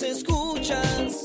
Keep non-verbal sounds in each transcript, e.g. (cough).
las escuchas,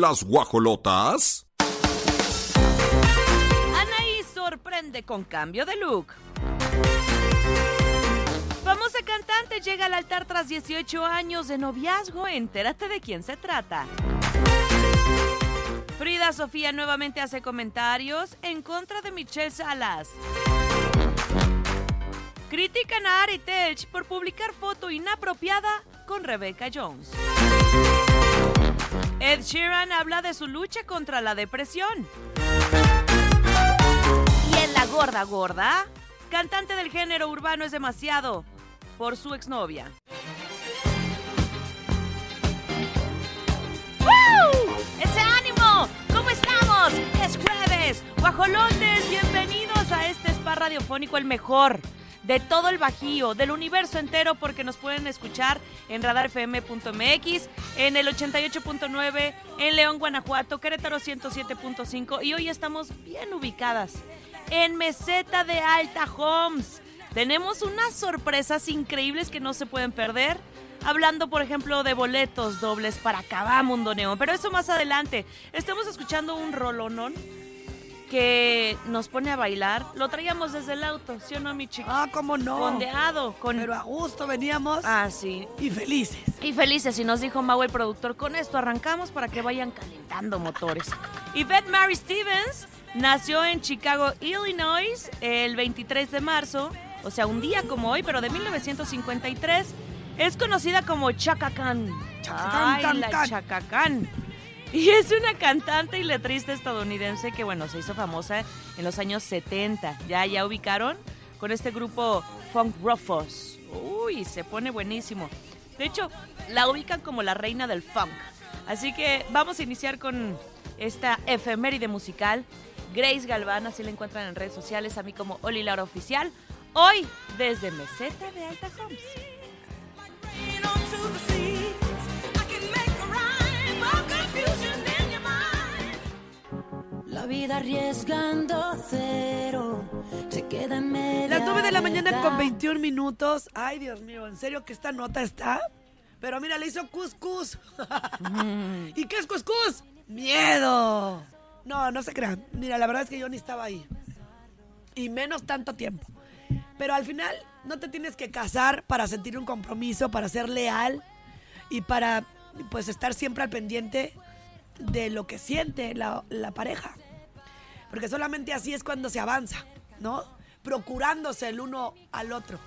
las guajolotas. Anaí sorprende con cambio de look. Famosa cantante llega al altar tras 18 años de noviazgo. Entérate de quién se trata. Frida Sofía nuevamente hace comentarios en contra de Michelle Salas. Critican a Ari Telch por publicar foto inapropiada con Rebecca Jones. Ed Sheeran habla de su lucha contra la depresión. Y en la gorda gorda, cantante del género urbano es demasiado por su exnovia. ¡Woo! ¡Ese ánimo! ¿Cómo estamos? Es jueves. Guajolotes, bienvenidos a este spa radiofónico, el mejor de todo el Bajío, del universo entero, porque nos pueden escuchar en radarfm.mx, en el 88.9, en León, Guanajuato, Querétaro 107.5 y hoy estamos bien ubicadas en Meseta de Alta Homes. Tenemos unas sorpresas increíbles que no se pueden perder. Hablando, por ejemplo, de boletos dobles para Cabamundo Neón. Pero eso más adelante. Estamos escuchando un rolonón que nos pone a bailar. Lo traíamos desde el auto, ¿sí o no, mi chico? Ah, cómo no. Fondeado. Con... Pero a gusto veníamos Ah, sí. y felices. Y felices, y nos dijo Mau el productor, con esto arrancamos para que vayan calentando motores. Yvette Mary Stevens nació en Chicago, Illinois, el 23 de marzo, o sea, un día como hoy, pero de 1953. Es conocida como Chaka Khan. Chaka Ay, Khan, la Khan. (laughs) Y es una cantante y letrista estadounidense que, bueno, se hizo famosa en los años 70. ¿Ya, ya ubicaron? Con este grupo Funk Ruffos. Uy, se pone buenísimo. De hecho, la ubican como la reina del funk. Así que vamos a iniciar con esta efeméride musical. Grace Galván, así la encuentran en redes sociales, a mí como Oli Laura Oficial. Hoy, desde Meseta de Alta Homes. La vida arriesgando cero se queda en medio. Las 9 de la mañana con 21 minutos. Ay, Dios mío, ¿en serio que esta nota está? Pero mira, le hizo cuscús. (laughs) ¿Y qué es cuscús? Miedo. No, no se crean. Mira, la verdad es que yo ni estaba ahí. Y menos tanto tiempo. Pero al final no te tienes que casar para sentir un compromiso, para ser leal y para pues estar siempre al pendiente de lo que siente la, la pareja. Porque solamente así es cuando se avanza, ¿no? Procurándose el uno al otro.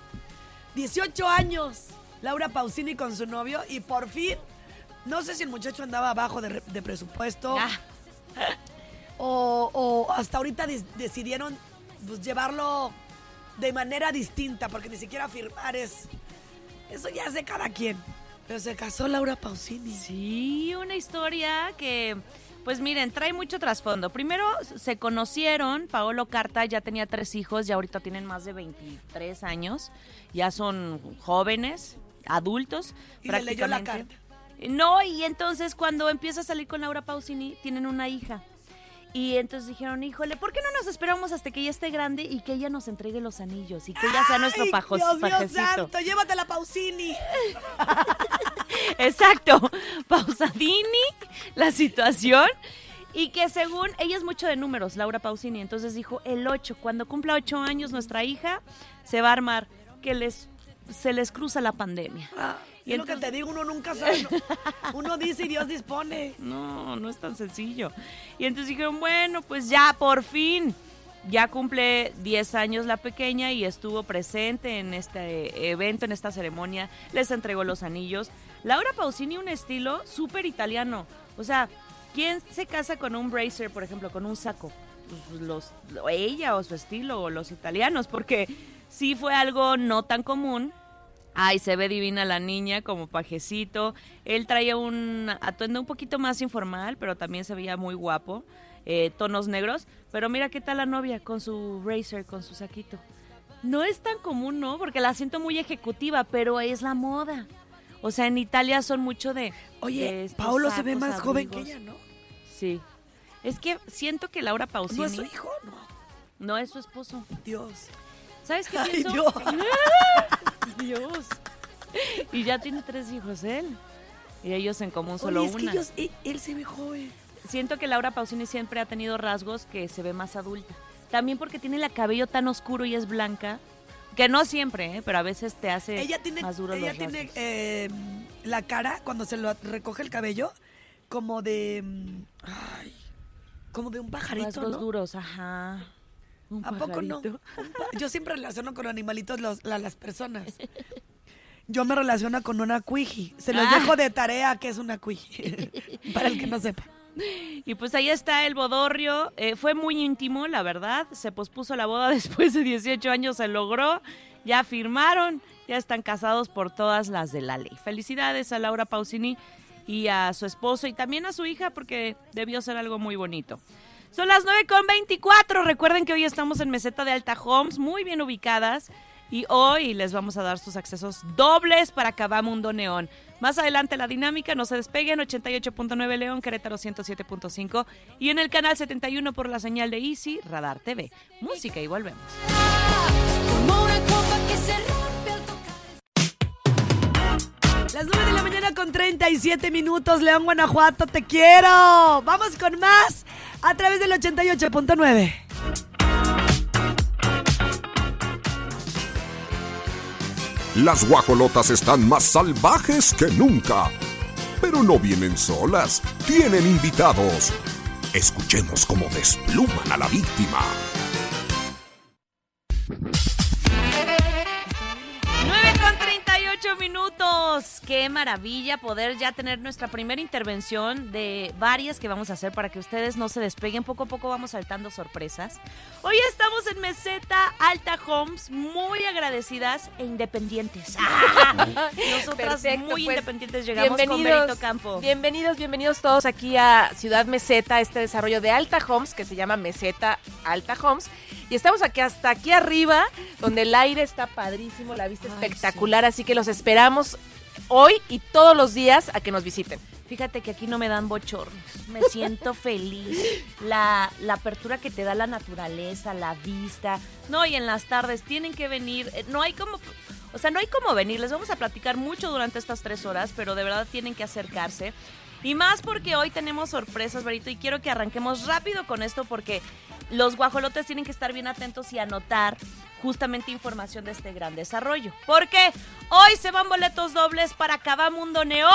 18 años, Laura Pausini con su novio y por fin, no sé si el muchacho andaba abajo de, re- de presupuesto Ah, (laughs) o, o hasta ahorita decidieron pues, llevarlo de manera distinta, porque ni siquiera firmar es... Eso ya es de cada quien. Pero se casó Laura Pausini. Sí, una historia que, pues miren, trae mucho trasfondo. Primero se conocieron, Paolo Carta ya tenía tres hijos, ya ahorita tienen más de 23 años, ya son jóvenes, adultos. Y le leyó la prácticamente. No, y entonces cuando empieza a salir con Laura Pausini, tienen una hija. Y entonces dijeron, híjole, ¿por qué no nos esperamos hasta que ella esté grande y que ella nos entregue los anillos y que ella sea nuestro ¡Ay, pajos, Dios pajecito? santo! ¡Llévatela, Pausini! (laughs) Exacto, Pausadini, la situación. Y que según, ella es mucho de números, Laura Pausini, entonces dijo, el 8, cuando cumpla 8 años nuestra hija, se va a armar, que les, se les cruza la pandemia. Ah, Y es lo que te digo, uno nunca sabe. ¿no? Uno dice y Dios dispone. No, no es tan sencillo. Y entonces dijeron, bueno, pues ya, por fin. Ya cumple 10 años la pequeña y estuvo presente en este evento, en esta ceremonia. Les entregó los anillos. Laura Pausini, un estilo súper italiano. O sea, ¿quién se casa con un bracer, por ejemplo, con un saco? Pues los, ella o su estilo o los italianos, porque sí fue algo no tan común. Ay, se ve divina la niña como pajecito. Él traía un atuendo un poquito más informal, pero también se veía muy guapo. Eh, tonos negros. Pero mira qué tal la novia con su racer, con su saquito. No es tan común, ¿no? Porque la siento muy ejecutiva, pero es la moda. O sea, en Italia son mucho de. Oye, Paulo se ve más joven que ella, ¿no? Sí. Es que siento que Laura Pausini. ¿No es su hijo? No. no es su esposo. Dios. ¿Sabes qué Ay, pienso? Dios. (laughs) Dios. Y ya tiene tres hijos él. Y ellos en común solo Oye, es que ellos, él, él se ve joven. Siento que Laura Pausini siempre ha tenido rasgos que se ve más adulta. También porque tiene el cabello tan oscuro y es blanca. Que no siempre, ¿eh? pero a veces te hace Ella tiene, más duros ella los tiene rasgos. eh, la cara, cuando se lo recoge el cabello, como de... Ay, como de un pajarito, rasgos ¿no? duros, ajá. Un ¿A poco no? Yo siempre relaciono con animalitos los- la- las personas. (laughs) Yo me relaciono con una cuiji. Se los Ah. dejo de tarea que es una cuiji. (laughs) Para el que no sepa. (laughs) Y pues ahí está el bodorrio. Eh, fue muy íntimo, la verdad. Se pospuso la boda (laughs) después de 18 años, se logró. Ya firmaron, ya están casados por todas las de la ley. Felicidades a Laura Pausini y a su esposo y también a su hija porque debió ser algo muy bonito. Son las 9.24. Recuerden que hoy estamos en Meseta de Alta Homes, muy bien ubicadas. Y hoy les vamos a dar sus accesos dobles para Cabamundo Neón. Más adelante la dinámica, no se despeguen, 88.9 León, Querétaro 107.5 y en el canal 71 por la señal de Easy, Radar TV. Música y volvemos. Las 9 de la mañana con 37 minutos, León, Guanajuato, te quiero. Vamos con más a través del 88.9. Las guajolotas están más salvajes que nunca. Pero no vienen solas, tienen invitados. Escuchemos cómo despluman a la víctima. Qué maravilla poder ya tener nuestra primera intervención de varias que vamos a hacer para que ustedes no se despeguen. Poco a poco vamos saltando sorpresas. Hoy estamos en Meseta Alta Homes, muy agradecidas e independientes. (laughs) Nosotras Perfecto, muy pues, independientes llegamos con Berito Campo. Bienvenidos, bienvenidos todos aquí a Ciudad Meseta, este desarrollo de Alta Homes que se llama Meseta Alta Homes. Y estamos aquí hasta aquí arriba, donde el aire está padrísimo, la vista Ay, espectacular, así que los esperamos hoy y todos los días a que nos visiten. Fíjate que aquí no me dan bochornos. Me (laughs) siento feliz. La, la apertura que te da la naturaleza, la vista. No, y en las tardes tienen que venir. Eh, No hay como. O sea, no hay como venir. Les vamos a platicar mucho durante estas tres horas, pero de verdad tienen que acercarse. Y más porque hoy tenemos sorpresas, Berito, y quiero que arranquemos rápido con esto porque los guajolotes tienen que estar bien atentos y anotar justamente información de este gran desarrollo. Porque hoy se van boletos dobles para Cabamundo Neón.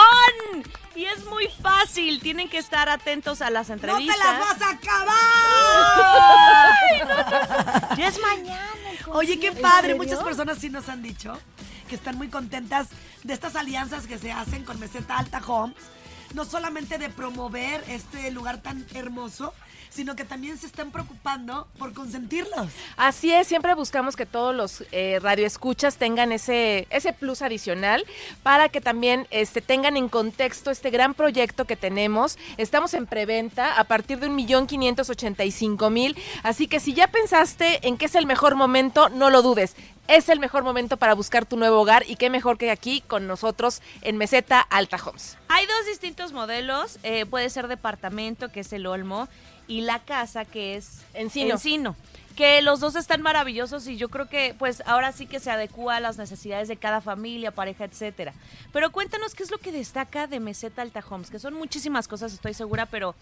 Y es muy fácil, tienen que estar atentos a las ¡No entrevistas. te las vas a acabar! Ya es mañana. el Oye, qué padre. ¿En Muchas personas sí nos han dicho que están muy contentas de estas alianzas que se hacen con Meseta Alta Homes. No solamente de promover este lugar tan hermoso, sino que también se están preocupando por consentirlos. Así es, siempre buscamos que todos los eh, radioescuchas tengan ese, ese plus adicional para que también este, tengan en contexto este gran proyecto que tenemos. Estamos en preventa a partir de un millón quinientos ochenta y cinco mil, así que si ya pensaste en que es el mejor momento, no lo dudes. Es el mejor momento para buscar tu nuevo hogar y qué mejor que aquí con nosotros en Meseta Alta Homes. Hay dos distintos modelos. eh, puede ser departamento, que es el Olmo, y la casa, que es Encino. Encino. Que los dos están maravillosos y yo creo que pues ahora sí que se adecua a las necesidades de cada familia, pareja, etcétera. Pero cuéntanos qué es lo que destaca de Meseta Alta Homes, que son muchísimas cosas, estoy segura, pero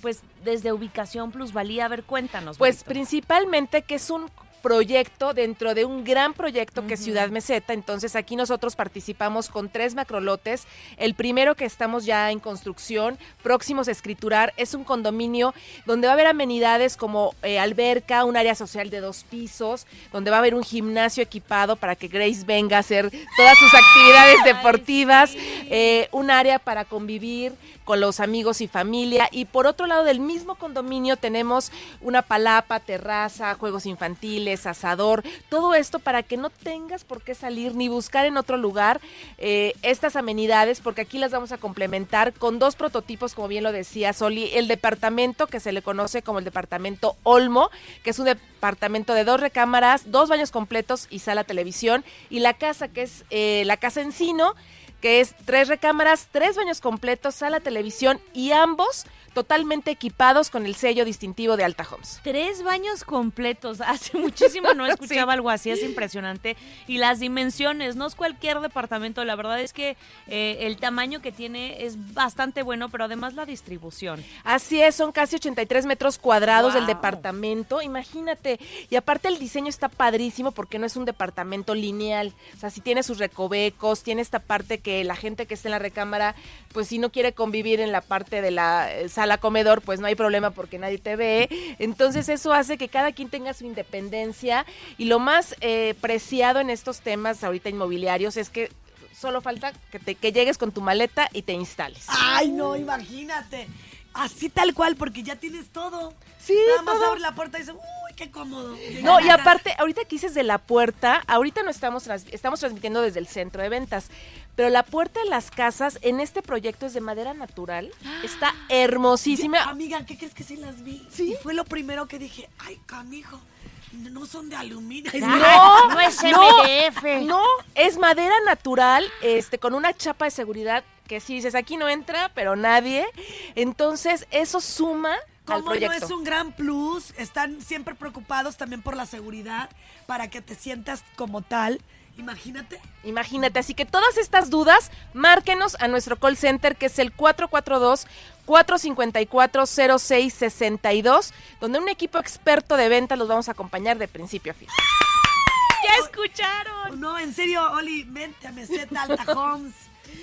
pues desde ubicación, plusvalía, a ver, cuéntanos. Pues principalmente que es un proyecto dentro de un gran proyecto que es Ciudad Meseta. Entonces aquí nosotros participamos con tres macrolotes. El primero que estamos ya en construcción, próximos a escriturar, es un condominio donde va a haber amenidades como eh, alberca, un área social de dos pisos, donde va a haber un gimnasio equipado para que Grace venga a hacer todas sus actividades deportivas, eh, un área para convivir con los amigos y familia. Y por otro lado del mismo condominio tenemos una palapa, terraza, juegos infantiles, asador, todo esto para que no tengas por qué salir ni buscar en otro lugar eh, estas amenidades, porque aquí las vamos a complementar con dos prototipos, como bien lo decía Soli, el departamento que se le conoce como el departamento Olmo, que es un departamento de dos recámaras, dos baños completos y sala televisión, y la casa que es eh, la casa Encino, que es tres recámaras, tres baños completos, sala televisión y ambos totalmente equipados con el sello distintivo de Alta Homes. Tres baños completos. (laughs) Hace muchísimo no (laughs) escuchaba algo así, es impresionante. Y las dimensiones, no es cualquier departamento, la verdad es que eh, el tamaño que tiene es bastante bueno, pero además la distribución. Así es, son casi 83 metros cuadrados del Wow. departamento, imagínate. Y aparte el diseño está padrísimo porque no es un departamento lineal. O sea, si tiene sus recovecos, tiene esta parte que la gente que está en la recámara, pues si no quiere convivir en la parte de la eh, sala comedor, pues no hay problema porque nadie te ve. Entonces eso hace que cada quien tenga su independencia. Y lo más eh, preciado en estos temas ahorita inmobiliarios es que solo falta que, te, que llegues con tu maleta y te instales. Ay, no, imagínate. Así tal cual, porque ya tienes todo. Sí, Nada más todo. abres la puerta y dices, uy, qué cómodo. No, y aparte, ahorita que dices de la puerta, ahorita no estamos, estamos transmitiendo desde el centro de ventas, pero la puerta de las casas en este proyecto es de madera natural, (gasps) está hermosísima. Yo, amiga, ¿qué crees que sí las vi? ¿Sí? Y fue lo primero que dije, ay, canijo, no son de aluminio. No, no es MDF. No, es madera natural, este, con una chapa de seguridad que si dices aquí no entra, pero nadie. Entonces, eso suma al Como no proyecto. es un gran plus, están siempre preocupados también por la seguridad, para que te sientas como tal. Imagínate. Imagínate, así que todas estas dudas, márquenos a nuestro call center que es el 442-454-0662, donde un equipo experto de ventas los vamos a acompañar de principio a fin. ¡Ya escucharon! No, en serio, Oli, vente a Meseta Alta (laughs) Homes.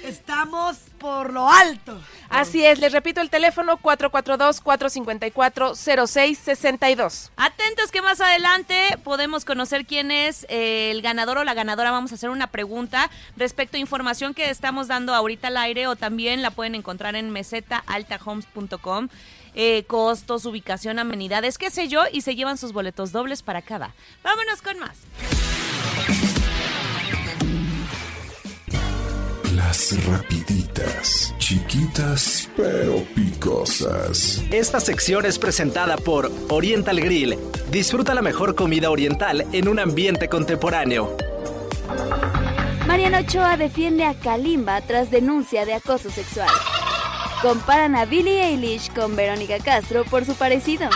Estamos por lo alto. Así es, les repito el teléfono 442-454-0662. Atentos que más adelante podemos conocer quién es eh, el ganador o la ganadora. Vamos a hacer una pregunta respecto a información que estamos dando ahorita al aire o también la pueden encontrar en mesetaaltahomes.com. Eh, costos, ubicación, amenidades, qué sé yo, y se llevan sus boletos dobles para cada. Vámonos con más. Las rapiditas, chiquitas pero picosas. Esta sección es presentada por Oriental Grill. Disfruta la mejor comida oriental en un ambiente contemporáneo. Mariana Ochoa defiende a Kalimba tras denuncia de acoso sexual. Comparan a Billie Eilish con Verónica Castro por su parecido.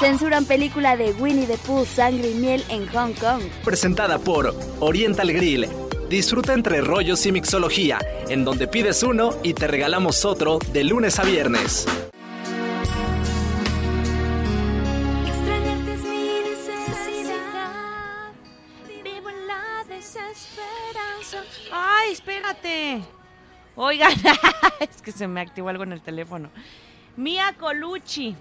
Censuran película de Winnie the Pooh Sangre y Miel en Hong Kong. Presentada por Oriental Grill. Disfruta entre rollos y mixología, en donde pides uno y te regalamos otro de lunes a viernes. ¡Ay, espérate! Oigan, (laughs) es que se me activó algo en el teléfono. Mia Colucci.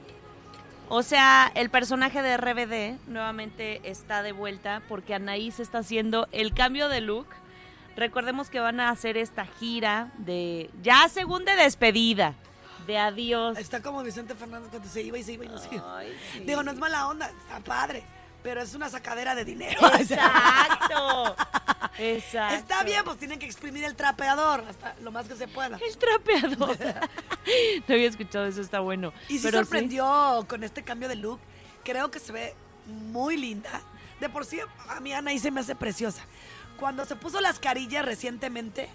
O sea, el personaje de RBD nuevamente está de vuelta porque Anaís está haciendo el cambio de look. Recordemos que van a hacer esta gira de ya segunda despedida, de adiós. Está como Vicente Fernández cuando se iba y se iba y no se iba. Ay, sí. Digo, no es mala onda, está padre, pero es una sacadera de dinero. (laughs) Exacto. (laughs) Exacto. Está bien, pues tienen que exprimir el trapeador hasta lo más que se pueda. El trapeador. (laughs) no había escuchado eso, está bueno. Y sí Pero sorprendió con este cambio de look. Creo que se ve muy linda. De por sí, a mí Anaí se me hace preciosa. Cuando se puso las carillas recientemente,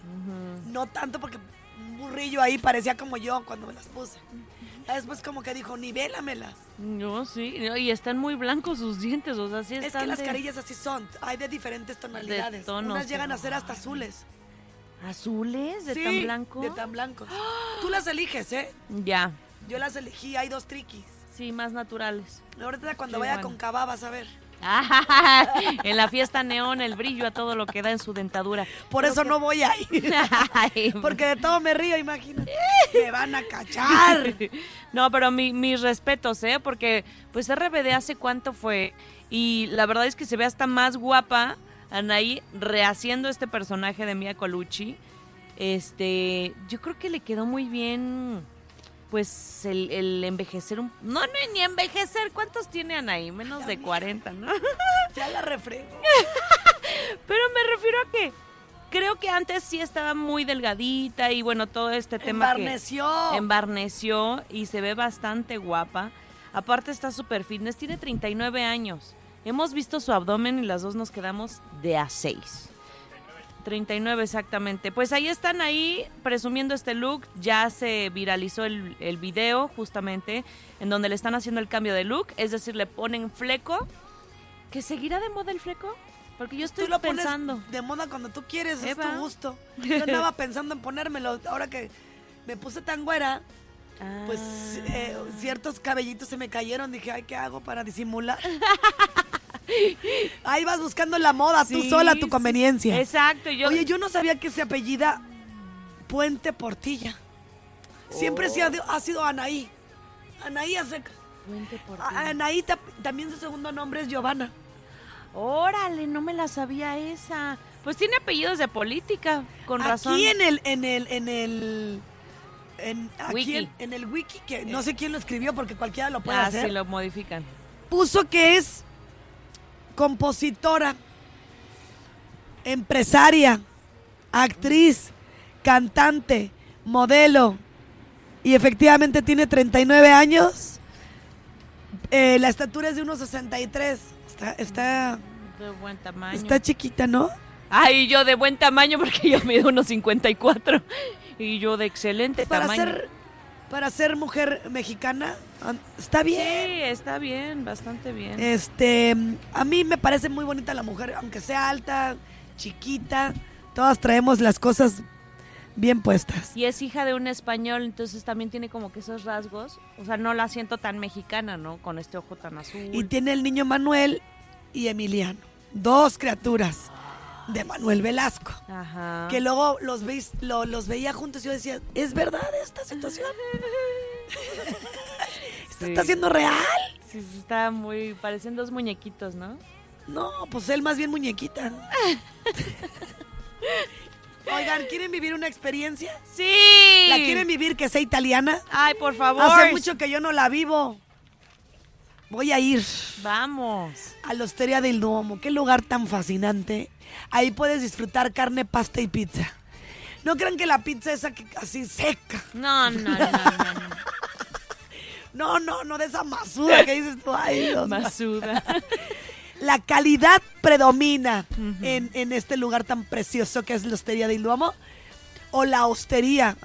no tanto porque un burrillo ahí parecía como yo cuando me las puse. Después como que dijo, nivélamelas. No, sí, y están muy blancos sus dientes, o sea, sí Es están que las de- carillas así son. Hay de diferentes tonalidades. tonos, Unas llegan a ser hasta azules. ¿Azules? ¿De Sí, tan blanco? De tan blancos. Tú las eliges, ¿eh? Ya, Yo las elegí, hay dos triquis. sí, más naturales. Ahorita cuando Qué vaya bueno. con Cava vas a ver. (laughs) en la fiesta neón, el brillo a todo lo que da en su dentadura. Por eso no voy ahí. (laughs) Porque de todo me río, imagínate. (laughs) Me van a cachar. No, pero mi- mis respetos, ¿eh? Porque pues RBD hace cuánto fue y la verdad es que se ve hasta más guapa Anaí rehaciendo este personaje de Mia Colucci. Este, yo creo que le quedó muy bien pues el, el envejecer un no no ni envejecer, ¿cuántos tiene Anaí? Menos de 40, ¿no? (laughs) Ya la refrego. (laughs) Pero me refiero a que creo que antes sí estaba muy delgadita y bueno, todo este tema que Embarneció. embarneció y se ve bastante guapa. Aparte está súper fitness, tiene 39 años. Hemos visto su abdomen y las dos nos quedamos de a 6. 39 exactamente. Pues ahí están ahí presumiendo este look. Ya se viralizó el, el video justamente en donde le están haciendo el cambio de look. Es decir, le ponen fleco. ¿Que seguirá de moda el fleco? Porque yo estoy Tú lo pones pensando. de moda cuando tú quieres, es tu gusto. (laughs) Yo andaba pensando en ponérmelo. Ahora que me puse tan güera, pues Ah. eh, ciertos cabellitos se me cayeron. Dije, ay, ¿qué hago para disimular? (laughs) Ahí vas buscando la moda, tú sola, tu sí. conveniencia. Exacto. Yo, Oye, yo no sabía que se apellida Puente Portilla. Siempre Oh. ha, ha sido Anaí. Anaí hace... Puente por a- ti. Anaí ta- también su segundo nombre es Giovanna. Órale, no me la sabía esa. Pues tiene apellidos de política, con razón. Aquí en el, en el, en el, en, aquí Wiki. En, en el wiki, que no sé quién lo escribió porque cualquiera lo puede ah, hacer, sí, lo modifican. puso que es compositora, empresaria, actriz, cantante, modelo, y efectivamente tiene 39 años. Eh, la estatura es de unos 63. Está, está, De buen tamaño. está chiquita, ¿no? Ay, yo de buen tamaño porque yo mido unos 54. Y yo de excelente Para tamaño. ser, para ser mujer mexicana, está bien. Sí, está bien, bastante bien. Este, a mí me parece muy bonita la mujer, aunque sea alta, chiquita, todas traemos las cosas bien puestas. Y es hija de un español, entonces también tiene como que esos rasgos. O sea, no la siento tan mexicana, ¿no? Con este ojo tan azul. Y tiene el niño Manuel y Emiliano, dos criaturas de Manuel Velasco. Ajá. Que luego los, veis, lo- los veía juntos y yo decía, ¿es verdad esta situación? (laughs) ¿Esto Sí. está siendo real? Sí, sí, está muy... Parecen dos muñequitos, ¿no? No, pues él más bien muñequita. (laughs) Oigan, ¿quieren vivir una experiencia? ¡Sí! ¿La quieren vivir que sea italiana? Ay, por favor. Hace mucho que yo no la vivo. Voy a ir Vamos. a la Hostería del Duomo. Qué lugar tan fascinante. Ahí puedes disfrutar carne, pasta y pizza. No crean que la pizza esa que así seca. No, no, no, no. no. No, no, (laughs) no de esa masuda que dices tú. Ay, Dios. Masuda. (laughs) La calidad predomina en, en este lugar tan precioso que es la Hostería del Duomo. O la hostería.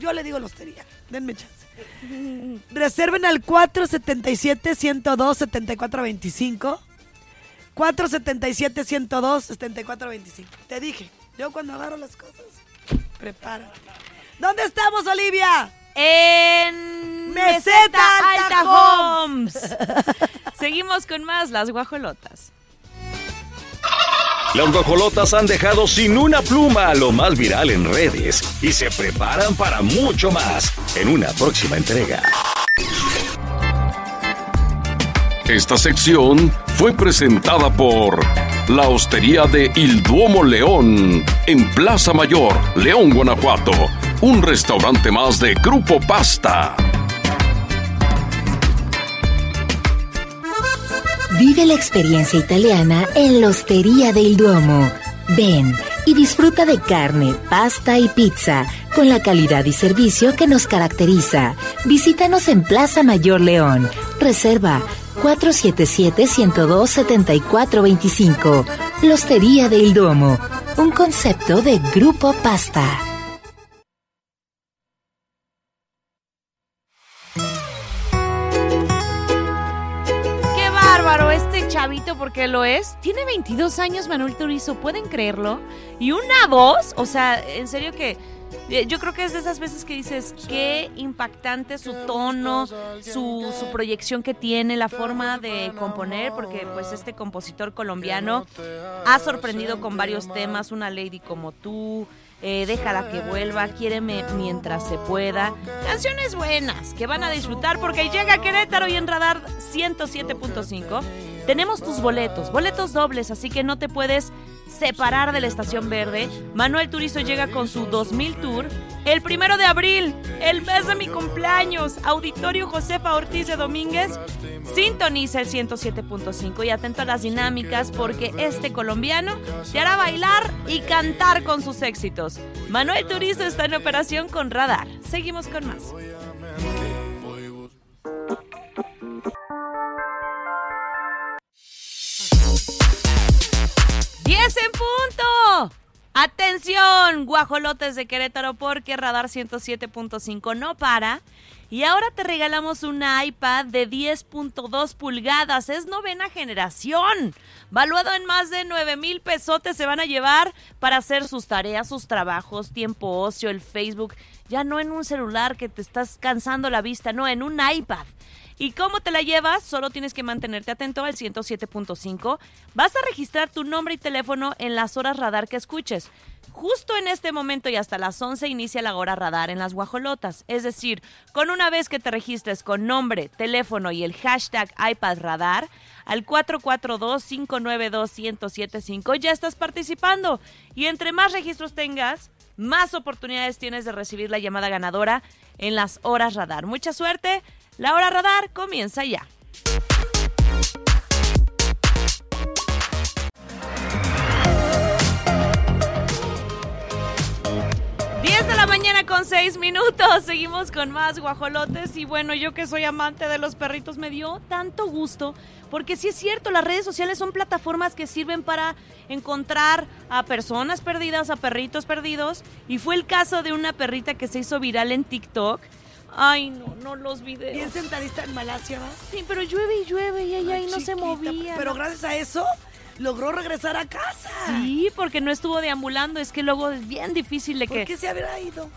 Yo le digo la hostería. Denme chance. (laughs) Reserven al 477-102-7425. 477-102-7425. Te dije, yo cuando agarro las cosas, prepárate. ¿Dónde estamos, Olivia? En Meseta Alta Homes. (laughs) Seguimos con más las guajolotas. Las guajolotas han dejado sin una pluma a lo más viral en redes y se preparan para mucho más en una próxima entrega. Esta sección fue presentada por la Hostería de Il Duomo León en Plaza Mayor, León, Guanajuato. Un restaurante más de Grupo Pasta. Vive la experiencia italiana en la Hostería del Duomo. Ven y disfruta de carne, pasta y pizza con la calidad y servicio que nos caracteriza. Visítanos en Plaza Mayor León. Reserva 477-102-7425. La Hostería del Duomo. Un concepto de Grupo Pasta. Porque lo es. Tiene 22 años Manuel Turizo, ¿pueden creerlo? Y una voz, o sea, en serio que Eh, Yo creo que es de esas veces que dices qué impactante su tono, su, proyección que tiene, la forma de componer, porque pues este compositor colombiano ha sorprendido con varios temas, Una Lady como tú, eh, Déjala que vuelva, Quiéreme mientras se pueda. Canciones buenas que van a disfrutar porque llega Querétaro y en Radar 107.5 tenemos tus boletos, boletos dobles, así que no te puedes separar de la Estación Verde. Manuel Turizo llega con su 2000 Tour el primero de abril, el mes de mi cumpleaños. Auditorio Josefa Ortiz de Domínguez. Sintoniza el 107.5 y atento a las dinámicas porque este colombiano te hará bailar y cantar con sus éxitos. Manuel Turizo está en operación con Radar. Seguimos con más. 10 en punto. Atención, guajolotes de Querétaro, porque Radar 107.5 no para. Y ahora te regalamos una iPad de 10.2 pulgadas. Es novena generación. Valuado en más de 9 mil pesotes se van a llevar para hacer sus tareas, sus trabajos, tiempo ocio, el Facebook. Ya no en un celular que te estás cansando la vista, no, en un iPad. ¿Y cómo te la llevas? Solo tienes que mantenerte atento al 107.5. Vas a registrar tu nombre y teléfono en las horas radar que escuches. Justo en este momento y hasta las 11 inicia la hora radar en las guajolotas. Es decir, con una vez que te registres con nombre, teléfono y el hashtag iPad radar, al 442-592-1075 ya estás participando. Y entre más registros tengas, más oportunidades tienes de recibir la llamada ganadora en las horas radar. Mucha suerte. La hora radar comienza ya. de la mañana con 6 minutos. Seguimos con más guajolotes. Y bueno, yo que soy amante de los perritos, me dio tanto gusto. Porque sí es cierto, las redes sociales son plataformas que sirven para encontrar a personas perdidas, a perritos perdidos. Y fue el caso de una perrita que se hizo viral en TikTok. Ay, no, no los videos. Bien sentadista en Malasia, ¿va? Sí, pero llueve y llueve y ella Ay, ahí no se movía. Pero ¿no? gracias a eso logró regresar a casa. Sí, porque no estuvo deambulando. Es que luego es bien difícil de ¿Por que... qué se habrá ido?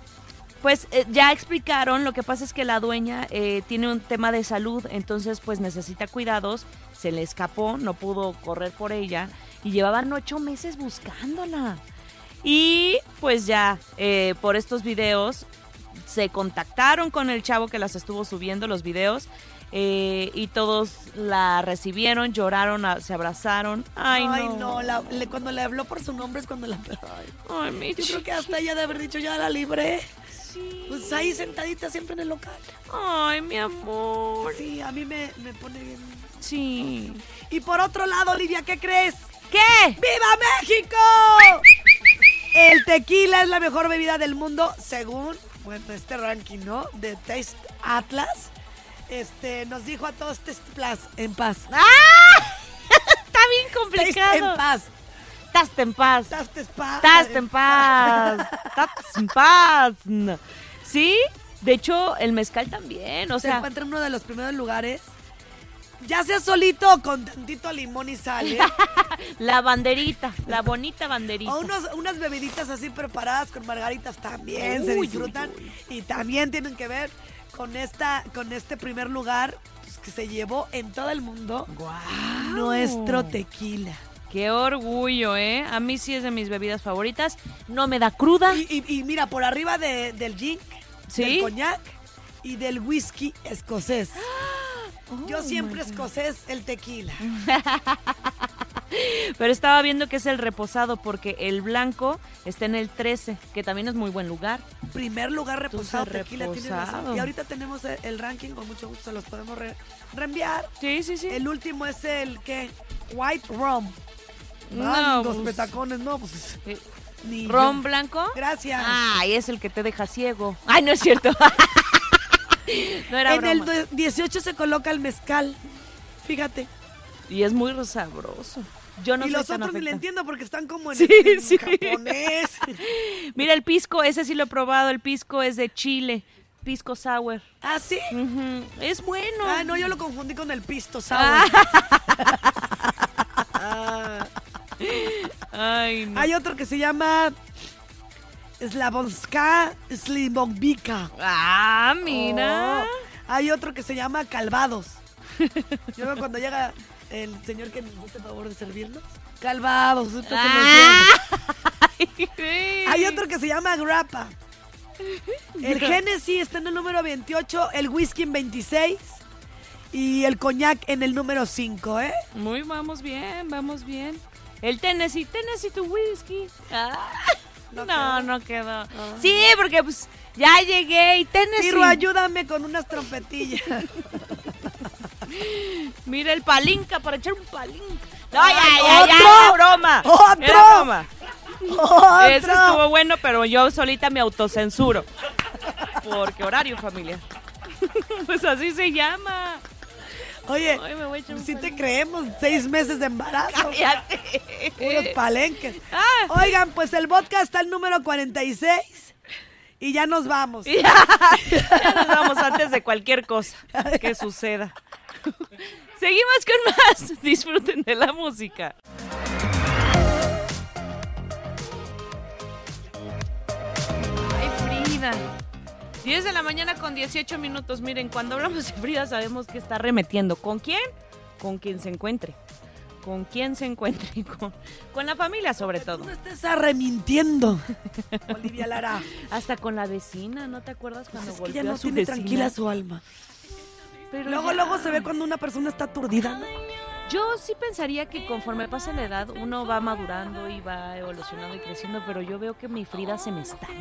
Pues eh, ya explicaron, lo que pasa es que la dueña eh, tiene un tema de salud, entonces pues necesita cuidados, se le escapó, no pudo correr por ella y llevaban ocho meses buscándola. Y pues ya eh, por estos videos se contactaron con el chavo que las estuvo subiendo los videos eh, y todos la recibieron, lloraron, a- se abrazaron. Ay, no. la- le- cuando le habló por su nombre es cuando la... Ay, mi Yo creo que hasta ella de haber dicho, ya la libré. Sí. Pues ahí sentadita siempre en el local. Ay, mi amor. Sí, a mí me, me pone bien. Sí. Y por otro lado, Olivia, ¿qué crees? ¿Qué? ¡Viva México! El tequila es la mejor bebida del mundo según, bueno, este ranking, ¿no? De Taste Atlas. Este, nos dijo a todos Taste Plus en paz. ¡Ah! (laughs) Está bien Taste complicado. en paz. Taste en paz. Taste en paz. Taste en paz. Taste en paz. Sí, de hecho, el mezcal también. O Se sea, encuentra en uno de los primeros lugares. Ya sea solito o con tantito limón y sal, ¿eh? (laughs) la banderita, la bonita banderita. O unos, unas bebiditas así preparadas con margaritas también se Uy, disfrutan. Y también tienen que ver con esta, con este primer lugar pues, que se llevó en todo el mundo nuestro tequila. Qué orgullo, ¿eh? A mí sí es de mis bebidas favoritas. No me da cruda. Y, y- y mira, por arriba de- del gin, ¿Sí? del coñac y del whisky escocés. Yo siempre escocés el tequila. (laughs) Pero estaba viendo que es el reposado porque el blanco está en el 13, que también es muy buen lugar. Primer lugar reposado Entonces, tequila, tienes razón. reposado. Y ahorita tenemos el, el ranking, con mucho gusto se los podemos re- reenviar. Sí, sí, sí. El último es el que White Rum. No, Mandos, pues- petacones, no, pues. Eh, Ni ¿Ron yo. blanco? Gracias. Ay, es el que te deja ciego. Ay, no es cierto. (laughs) no era en el broma. do- 18 se coloca el mezcal. Fíjate. Y es muy sabroso. Yo no y los otros ni le entiendo porque están como en, Sí, en sí. japonés. (laughs) Mira, el pisco, ese sí lo he probado. El pisco es de Chile. Pisco sour. ¿Ah, sí? Es bueno. Ah, no, yo lo confundí con el pisto sour. (laughs) Ay, no. Hay otro que se llama Slavonska Slimovika. Ah, mira. Oh, hay otro que se llama Calvados. (laughs) Yo veo cuando llega el señor que nos hace el favor de servirnos. Calvados. Ah. (laughs) Hay otro que se llama Grappa. El Genesis está en el número 28, el whisky en 26 y el coñac en el número 5, ¿eh? Muy, vamos bien, vamos bien. El Tennessee, Tennessee tu whisky. Ah, no, no quedó. Sí, porque pues ya llegué y Tennessee. Tiro, ayúdame con unas trompetillas. (laughs) Mira el palinca para echar un palinca. No, ya, ya, ya, broma. ¡Otro! Era broma. ¡Otro! Eso estuvo bueno, pero yo solita me autocensuro. Porque horario familiar. (laughs) Pues así se llama. Oye, Ay, me voy a echar un si te creemos, seis meses de embarazo. Cállate. Puros palenques. Ah. Oigan, pues el vodka está el número 46 y ya nos vamos. (laughs) Ya, ya nos vamos antes de cualquier cosa que suceda. Seguimos con más. Disfruten de la música. Ay, Frida. 10 de la mañana con 18 minutos. Miren, cuando hablamos de Frida sabemos que está remetiendo. ¿Con quién? Con quien se encuentre. Con quien se encuentre. (laughs) Con, con la familia sobre todo. No estés arremintiendo, (laughs) Olivia Lara. Hasta con la vecina, ¿no te acuerdas cuando Es que ya no a su tiene vecina? tranquila su alma. Pero Luego, ya- luego se ve cuando una persona está aturdida. ¿no? Yo sí pensaría que conforme pasa la edad uno va madurando y va evolucionando y creciendo, pero yo veo que mi Frida se me estanca.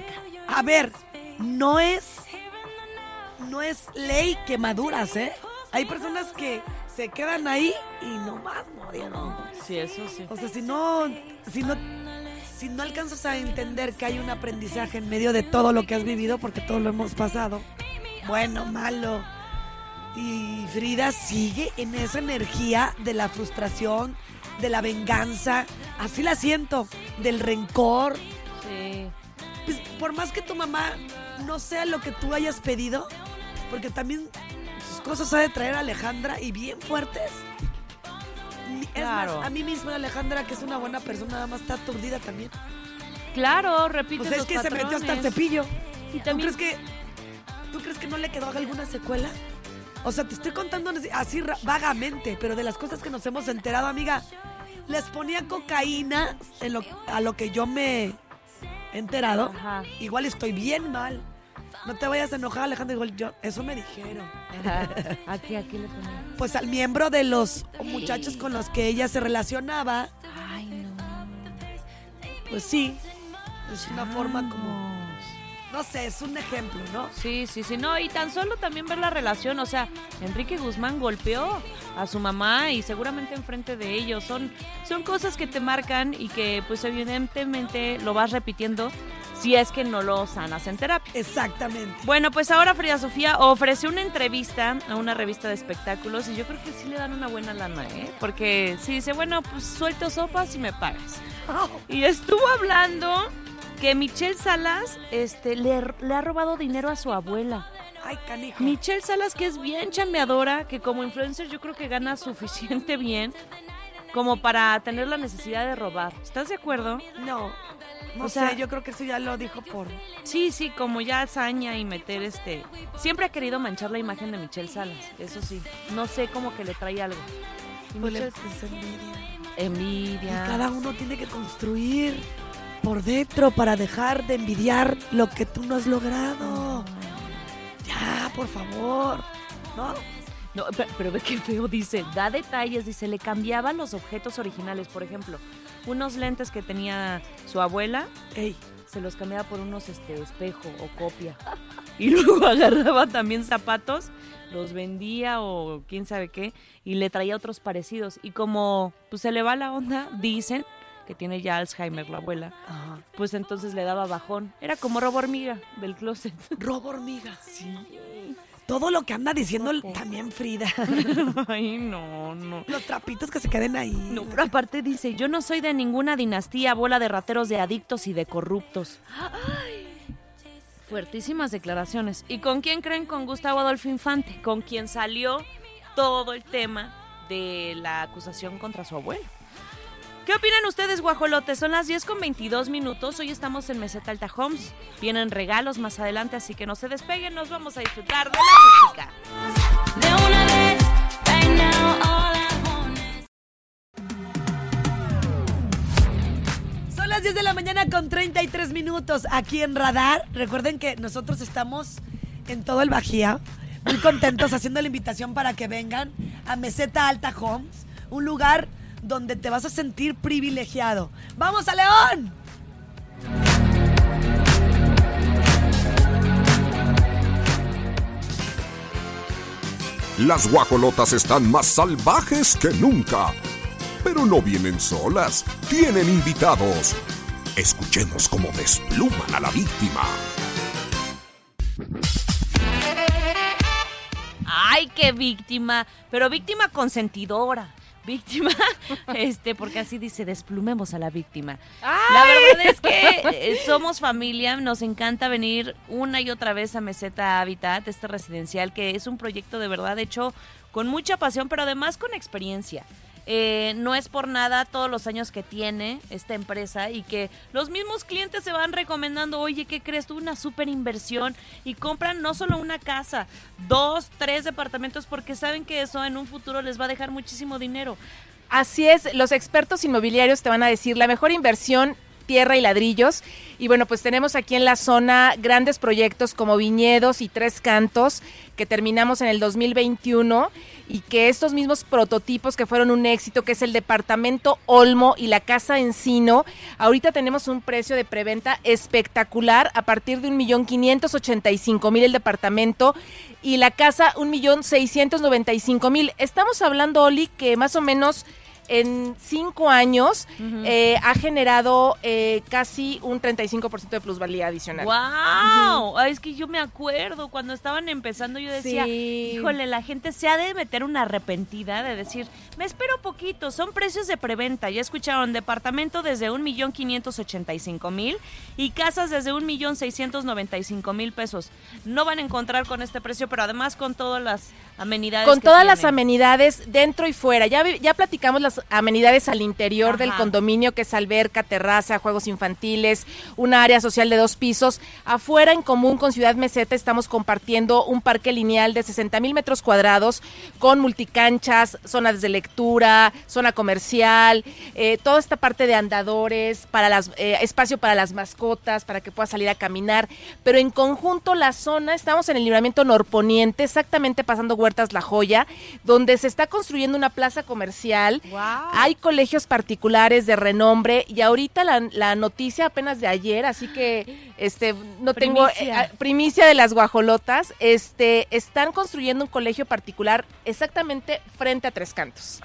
A ver, no es. No es ley que maduras, ¿eh? Hay personas que se quedan ahí y no más murieron. Sí, eso sí. O sea, si no, si no, si no alcanzas a entender que hay un aprendizaje en medio de todo lo que has vivido, porque todo lo hemos pasado, bueno, malo. Y Frida sigue en esa energía de la frustración, de la venganza, así la siento, del rencor. Sí. Pues, por más que tu mamá no sea lo que tú hayas pedido, porque también sus cosas ha de traer a Alejandra y bien fuertes. Es Claro. más, a mí misma Alejandra, que es una buena persona, nada más está aturdida también. Claro, repite Pues es que se metió hasta el cepillo. Y ¿Tú también crees que tú crees que no le quedó alguna secuela? O sea, te estoy contando así- vagamente, pero de las cosas que nos hemos enterado, amiga, les ponía cocaína en lo- a lo que yo me enterado. Ajá. Igual estoy bien mal. No te vayas a enojar, Alejandra. Igual yo, eso me dijeron. Aquí, aquí le. Pues al miembro de los muchachos con los que ella se relacionaba, Ay, no. pues sí, es una forma como, no sé, es un ejemplo, ¿no? Sí, sí, sí, no, y tan solo también ver la relación, o sea, Enrique Guzmán golpeó a su mamá y seguramente enfrente de ellos, son, son cosas que te marcan y que pues evidentemente lo vas repitiendo si es que no lo sanas en terapia. Exactamente. Bueno, pues ahora Frida Sofía ofreció una entrevista a una revista de espectáculos y yo creo que sí le dan una buena lana, ¿eh? Porque sí dice, bueno, pues suelto sopas y me pagas. Y estuvo hablando que Michelle Salas este, le, le ha robado dinero a su abuela. Ay, canijo. Michelle Salas, que es bien chambeadora, que como influencer yo creo que gana suficiente bien como para tener la necesidad de robar. ¿Estás de acuerdo? No, no O sea- sé, yo creo que eso ya lo dijo por... Sí, sí, como ya hazaña y meter este... Siempre ha querido manchar la imagen de Michelle Salas, eso sí. No sé, como que le trae algo. Pues le- Michelle- envidia. envidia. Y cada uno tiene que construir por dentro para dejar de envidiar lo que tú no has logrado. Ya, por favor. ¿No? No, pe- pero ve qué feo dice, da detalles, dice, le cambiaba los objetos originales, por ejemplo, unos lentes que tenía su abuela, Ey, se los cambiaba por unos este espejo o copia. (laughs) Y luego agarraba también zapatos, los vendía o quién sabe qué, y le traía otros parecidos. Y como pues se le va la onda, dicen que tiene ya Alzheimer la abuela, ajá. pues entonces le daba bajón. Era como robo hormiga del closet. (laughs) robo hormiga. Sí. Todo lo que anda diciendo también Frida. (laughs) Ay, no, no. Los trapitos que se queden ahí. No, pero aparte dice, yo no soy de ninguna dinastía, bola de rateros, de adictos y de corruptos. Fuertísimas declaraciones. ¿Y con quién creen? Con Gustavo Adolfo Infante, con quien salió todo el tema de la acusación contra su abuelo. ¿Qué opinan ustedes, guajolotes? Son las 10 con 22 minutos. Hoy estamos en Meseta Alta Homes. Vienen regalos más adelante, así que no se despeguen. Nos vamos a disfrutar de la música. De una vez, right now, all Son las 10 de la mañana con 33 minutos aquí en Radar. Recuerden que nosotros estamos en todo el Bajío, muy contentos haciendo la invitación para que vengan a Meseta Alta Homes, un lugar donde te vas a sentir privilegiado. ¡Vamos a León! Las guajolotas están más salvajes que nunca. Pero no vienen solas, tienen invitados. Escuchemos cómo despluman a la víctima. Ay, qué víctima. Pero víctima consentidora. Víctima, (laughs) este, porque así dice, desplumemos a la víctima. La verdad es que (laughs) eh, somos familia, nos encanta venir una y otra vez a Meseta Habitat, este residencial, que es un proyecto de verdad hecho con mucha pasión, pero además con experiencia. Eh, no es por nada todos los años que tiene esta empresa y que los mismos clientes se van recomendando, oye, ¿qué crees tú? Una super inversión y compran no solo una casa, dos, tres departamentos porque saben que eso en un futuro les va a dejar muchísimo dinero. Así es, los expertos inmobiliarios te van a decir la mejor inversión tierra y ladrillos. Y bueno, pues tenemos aquí en la zona grandes proyectos como Viñedos y Tres Cantos, que terminamos en el 2021 y que estos mismos prototipos que fueron un éxito, que es el departamento Olmo y la casa Encino, ahorita tenemos un precio de preventa espectacular a partir de un millón quinientos ochenta y cinco mil el departamento y la casa un millón seiscientos noventa y cinco mil. Estamos hablando, Oli, que más o menos en cinco años eh, ha generado eh, casi un 35% de plusvalía adicional. ¡Wow! Ay, es que yo me acuerdo cuando estaban empezando, yo decía, Sí. híjole, la gente se ha de meter una arrepentida de decir, me espero poquito, son precios de preventa. Ya escucharon, departamento desde un millón quinientos ochenta y cinco mil y casas desde un millón seiscientos noventa y cinco mil pesos. No van a encontrar con este precio, pero además con todas las amenidades. Con que todas las amenidades dentro y fuera. Ya, ya platicamos las amenidades al interior del condominio, que es alberca, terraza, juegos infantiles, un área social de dos pisos. Afuera, en común con Ciudad Meseta, estamos compartiendo un parque lineal de 60 mil metros cuadrados con multicanchas, zonas de lectura, zona comercial, eh, toda esta parte de andadores, para las, eh, espacio para las mascotas, para que puedas salir a caminar. Pero en conjunto, la zona, estamos en el libramiento norponiente, exactamente pasando Huertas La Joya, donde se está construyendo una plaza comercial. Hay colegios particulares de renombre y ahorita la, la noticia apenas de ayer, así que este no tengo Primicia. eh, primicia de las guajolotas, este están construyendo un colegio particular exactamente frente a Tres Cantos.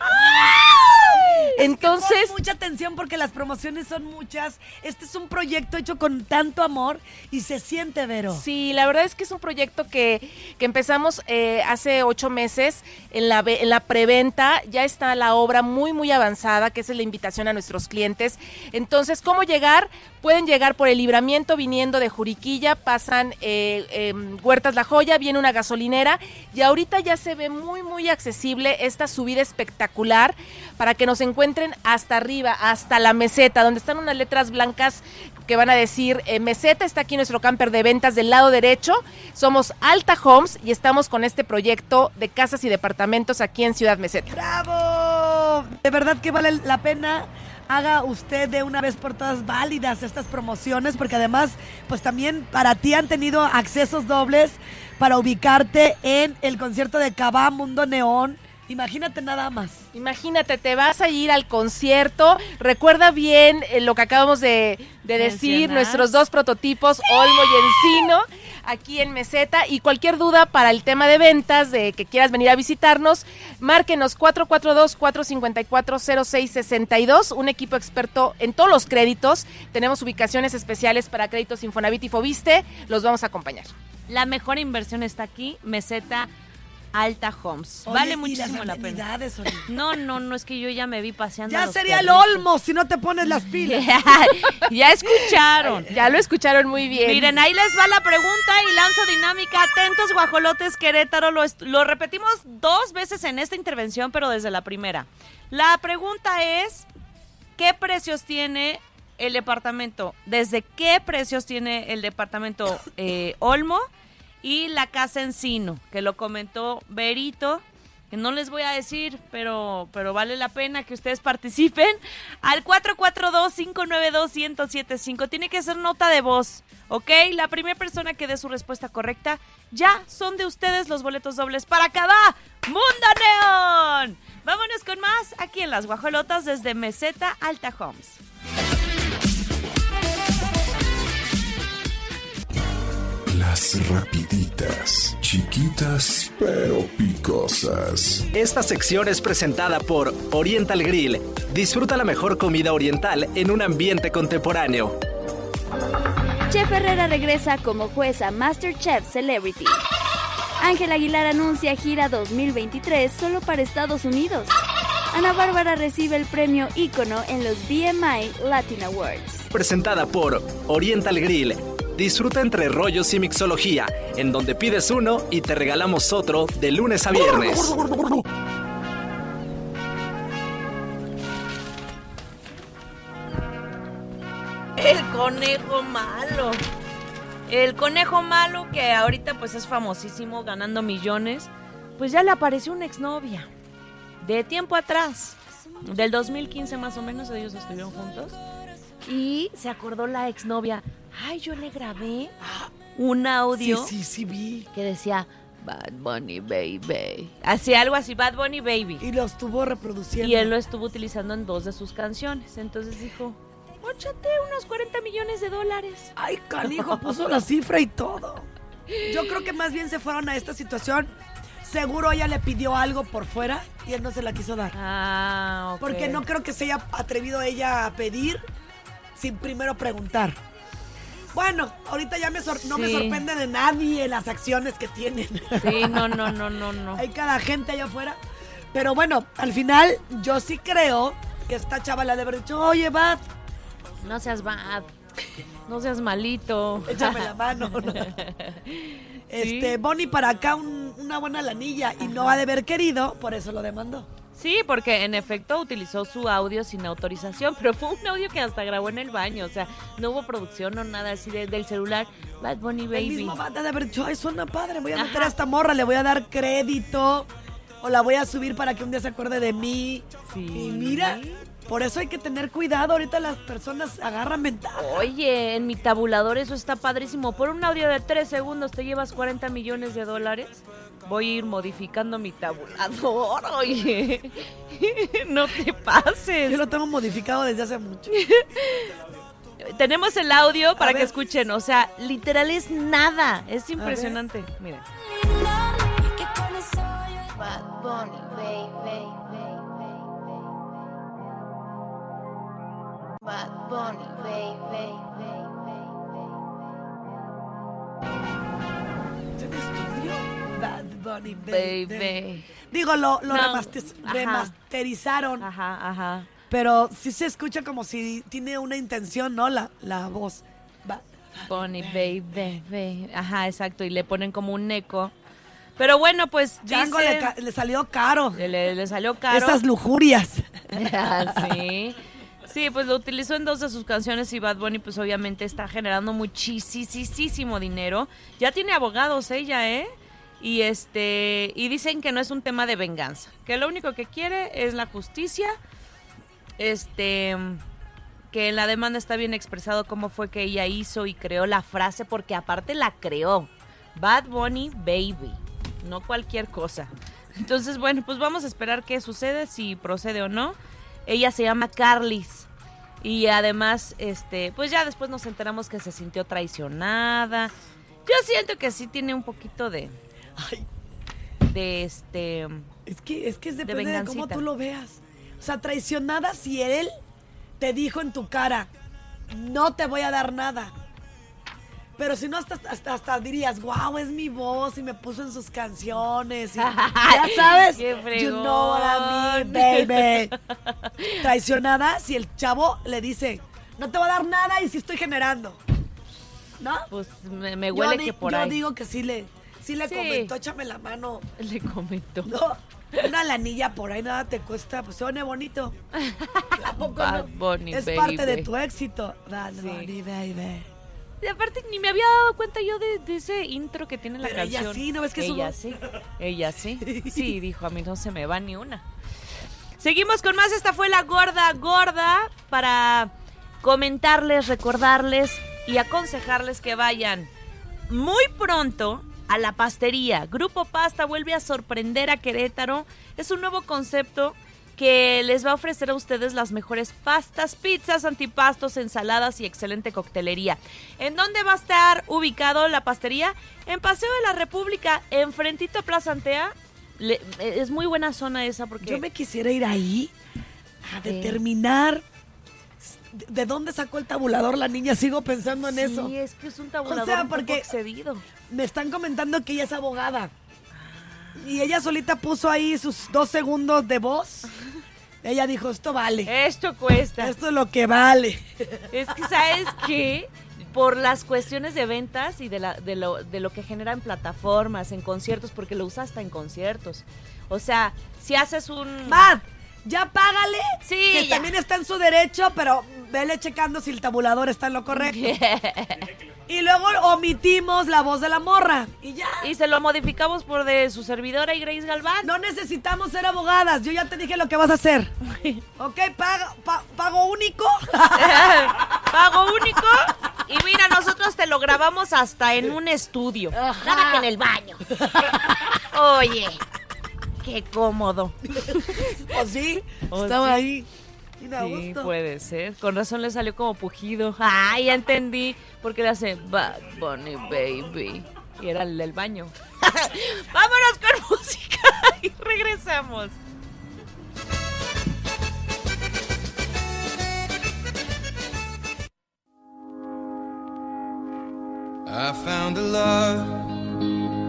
Entonces, mucha atención porque las promociones son muchas. Este es un proyecto hecho con tanto amor y se siente, Vero. Sí, la verdad es que es un proyecto que, que empezamos eh, hace ocho meses en la, en la preventa. Ya está la obra muy, muy avanzada, que es la invitación a nuestros clientes. Entonces, ¿cómo llegar? Pueden llegar por el libramiento viniendo de Juriquilla, pasan eh, em, Huertas La Joya, viene una gasolinera y ahorita ya se ve muy, muy accesible esta subida espectacular para que nos encuentren hasta arriba, hasta la meseta, donde están unas letras blancas que van a decir eh, meseta, está aquí nuestro camper de ventas del lado derecho, somos Alta Homes y estamos con este proyecto de casas y departamentos aquí en Ciudad Meseta. ¡Bravo! De verdad que vale la pena. Haga usted de una vez por todas válidas estas promociones, porque además, pues también para ti han tenido accesos dobles para ubicarte en el concierto de Cabá Mundo Neón. Imagínate nada más. Imagínate, te vas a ir al concierto. Recuerda bien eh, lo que acabamos de, de decir, nuestros dos prototipos, Olmo y Encino, aquí en Meseta. Y cualquier duda para el tema de ventas, de que quieras venir a visitarnos, márquenos 442-454-0662, un equipo experto en todos los créditos. Tenemos ubicaciones especiales para créditos Infonavit y Fobiste. Los vamos a acompañar. La mejor inversión está aquí, Meseta Alta Homes. Oye, vale muchísimo la pena. (laughs) No, no, no, es que yo ya me vi paseando. Ya los sería el olmo si no te pones las pilas. (laughs) ya escucharon. Ya lo escucharon muy bien. Miren, ahí les va la pregunta y lanzo dinámica. Atentos, guajolotes Querétaro. Lo, lo repetimos dos veces en esta intervención, pero desde la primera. La pregunta es: ¿qué precios tiene el departamento? ¿Desde qué precios tiene el departamento eh, Olmo? Y la casa Encino, que lo comentó Berito, que no les voy a decir, pero, pero vale la pena que ustedes participen. Al 442-592-1075. Tiene que ser nota de voz, ¿ok? La primera persona que dé su respuesta correcta, ya son de ustedes los boletos dobles para cada Mundo Neón. Vámonos con más aquí en Las Guajolotas desde Meseta Alta Homes. Las rapiditas, chiquitas pero picosas. Esta sección es presentada por Oriental Grill. Disfruta la mejor comida oriental en un ambiente contemporáneo. Chef Herrera regresa como jueza MasterChef Celebrity. Ángel Aguilar anuncia gira 2023 solo para Estados Unidos. Ana Bárbara recibe el premio ícono en los BMI Latin Awards. Presentada por Oriental Grill. Disfruta entre rollos y mixología, en donde pides uno y te regalamos otro de lunes a viernes. El conejo malo. El conejo malo que ahorita pues es famosísimo ganando millones. Pues ya le apareció una exnovia. De tiempo atrás. Del 2015 más o menos ellos estuvieron juntos. Y se acordó la exnovia. Ay, yo le grabé un audio Sí, sí, sí, vi. que decía Bad Bunny Baby. Así algo así, Bad Bunny Baby. Y lo estuvo reproduciendo. Y él lo estuvo utilizando en dos de sus canciones. Entonces dijo, óchate unos 40 millones de dólares. Ay, canijo, (laughs) puso la cifra y todo. Yo creo que más bien se fueron a esta situación. Seguro ella le pidió algo por fuera y él no se la quiso dar. Ah, ok. Porque no creo que se haya atrevido ella a pedir sin primero preguntar. Bueno, ahorita ya me sor- no me sorprende de nadie las acciones que tienen. Sí, no, no, no, no, no. (laughs) Hay cada gente allá afuera. Pero bueno, al final yo sí creo que esta chava le ha de haber dicho, oye, Bad, No seas bad. No seas malito. échame la (laughs) mano. Este, Bonnie para acá un- una buena lanilla y no ha de haber querido, por eso lo demandó. Sí, porque en efecto utilizó su audio sin autorización, (laughs) pero fue un audio que hasta grabó en el baño, o sea, no hubo producción o nada así de- del celular. Bad Bunny El Baby. mismo Bad ha de haber dicho, ay, suena padre, voy a meter a esta morra, le voy a dar crédito o la voy a subir para que un día se acuerde de mí. Sí. Y mira, por eso hay que tener cuidado, ahorita las personas agarran ventaja. Oye, en mi tabulador eso está padrísimo. Por un audio de tres segundos te llevas 40 millones de dólares. Voy a ir modificando mi tabulador, (laughs) oye. No te pases. Yo lo tengo modificado desde hace mucho. (laughs) Tenemos el audio para que escuchen. O sea, literal es nada. Es impresionante. Miren. Bad Bunny, baby. Bad Bunny, baby. ¿Se me estudió? Bad Bunny, baby. Baby. Digo, lo, lo No, remaster- remasterizaron, Ajá, ajá. pero sí se escucha como si tiene una intención, ¿no? La, la voz. Bad Bunny, baby, baby. Ajá, exacto. Y le ponen como un eco. Pero bueno, pues Django dice- le, salió caro. le, le salió caro. Esas lujurias. (laughs) Sí. Sí, pues lo utilizó en dos de sus canciones y Bad Bunny pues obviamente está generando muchísimo dinero. Ya tiene abogados ella, ¿eh? Y este y dicen que no es un tema de venganza, que lo único que quiere es la justicia. Este que en la demanda está bien expresado cómo fue que ella hizo y creó la frase porque aparte la creó. Bad Bunny Baby, no cualquier cosa. Entonces, bueno, pues vamos a esperar qué sucede, si procede o no. Ella se llama Carlis. Y además, este, pues ya después nos enteramos que se sintió traicionada. Yo siento que sí tiene un poquito de. Ay, de este. es que, es que De depende de, cómo vengancita. tú lo veas. O sea, traicionada si él te dijo en tu cara, no te voy a dar nada. Pero si no, hasta, hasta, hasta dirías, wow, es mi voz y me puso en sus canciones. y- (laughs) ya sabes, you know what I mean, baby. (laughs) Traicionada si el chavo le dice, no te voy a dar nada y si estoy generando. ¿No? Pues me, me Yo huele di- que por yo ahí. digo que sí le, sí le Sí. comentó, échame la mano. Le comentó. No, Una lanilla por ahí nada te cuesta, pues suene bonito. (laughs) ¿A poco no? Bunny, es parte de tu éxito. Bad Sí. Bunny, baby. Y aparte ni me había dado cuenta yo de, de ese intro que tiene la Pero ella canción. sí, ¿no ves que Ella sí, ella sí. (laughs) Sí, dijo, a mí no se me va ni una. Seguimos con más, esta fue la gorda gorda para comentarles, recordarles y aconsejarles que vayan muy pronto a la pastería. Grupo Pasta vuelve a sorprender a Querétaro. Es un nuevo concepto que les va a ofrecer a ustedes las mejores pastas, pizzas, antipastos, ensaladas y excelente coctelería. ¿En dónde va a estar ubicado la pastería? En Paseo de la República, enfrentito a Plaza Antea. Le- es muy buena zona esa porque... Yo me quisiera ir ahí a determinar de- de dónde sacó el tabulador la niña. Sigo pensando en eso. Sí, es que es un tabulador O sea, un poco porque- excedido. Me están comentando que ella es abogada. Y ella solita puso ahí sus dos segundos de voz. Ella dijo, esto vale. Esto cuesta. Esto es lo que vale. Es que, ¿sabes qué? Por las cuestiones de ventas y de, la, de, lo, de lo que genera en plataformas, en conciertos, porque lo usa hasta en conciertos. O sea, si haces un... Mad, ya págale. Sí, Que ya. también está en su derecho, pero vele checando si el tabulador está en lo correcto. (laughs) y luego omitimos la voz de la morra. Y ya. y se lo modificamos por de su servidora y Grace Galván. No necesitamos ser abogadas. Yo ya te dije lo que vas a hacer. (laughs) ¿Ok? Pa- pago único. (laughs) Pago único. Y mira, nosotros te lo grabamos hasta en un estudio. Nada que en el baño. Oye, qué cómodo. (laughs) ¿O sí? ¿O Estaba sí? ahí. Sí, gusto. puede ser. Con razón le salió como pujido. Ah, ya entendí. Porque le hace Bad Bunny Baby. Y era el del baño. (laughs) Vámonos con música (laughs) y regresamos. I found a love.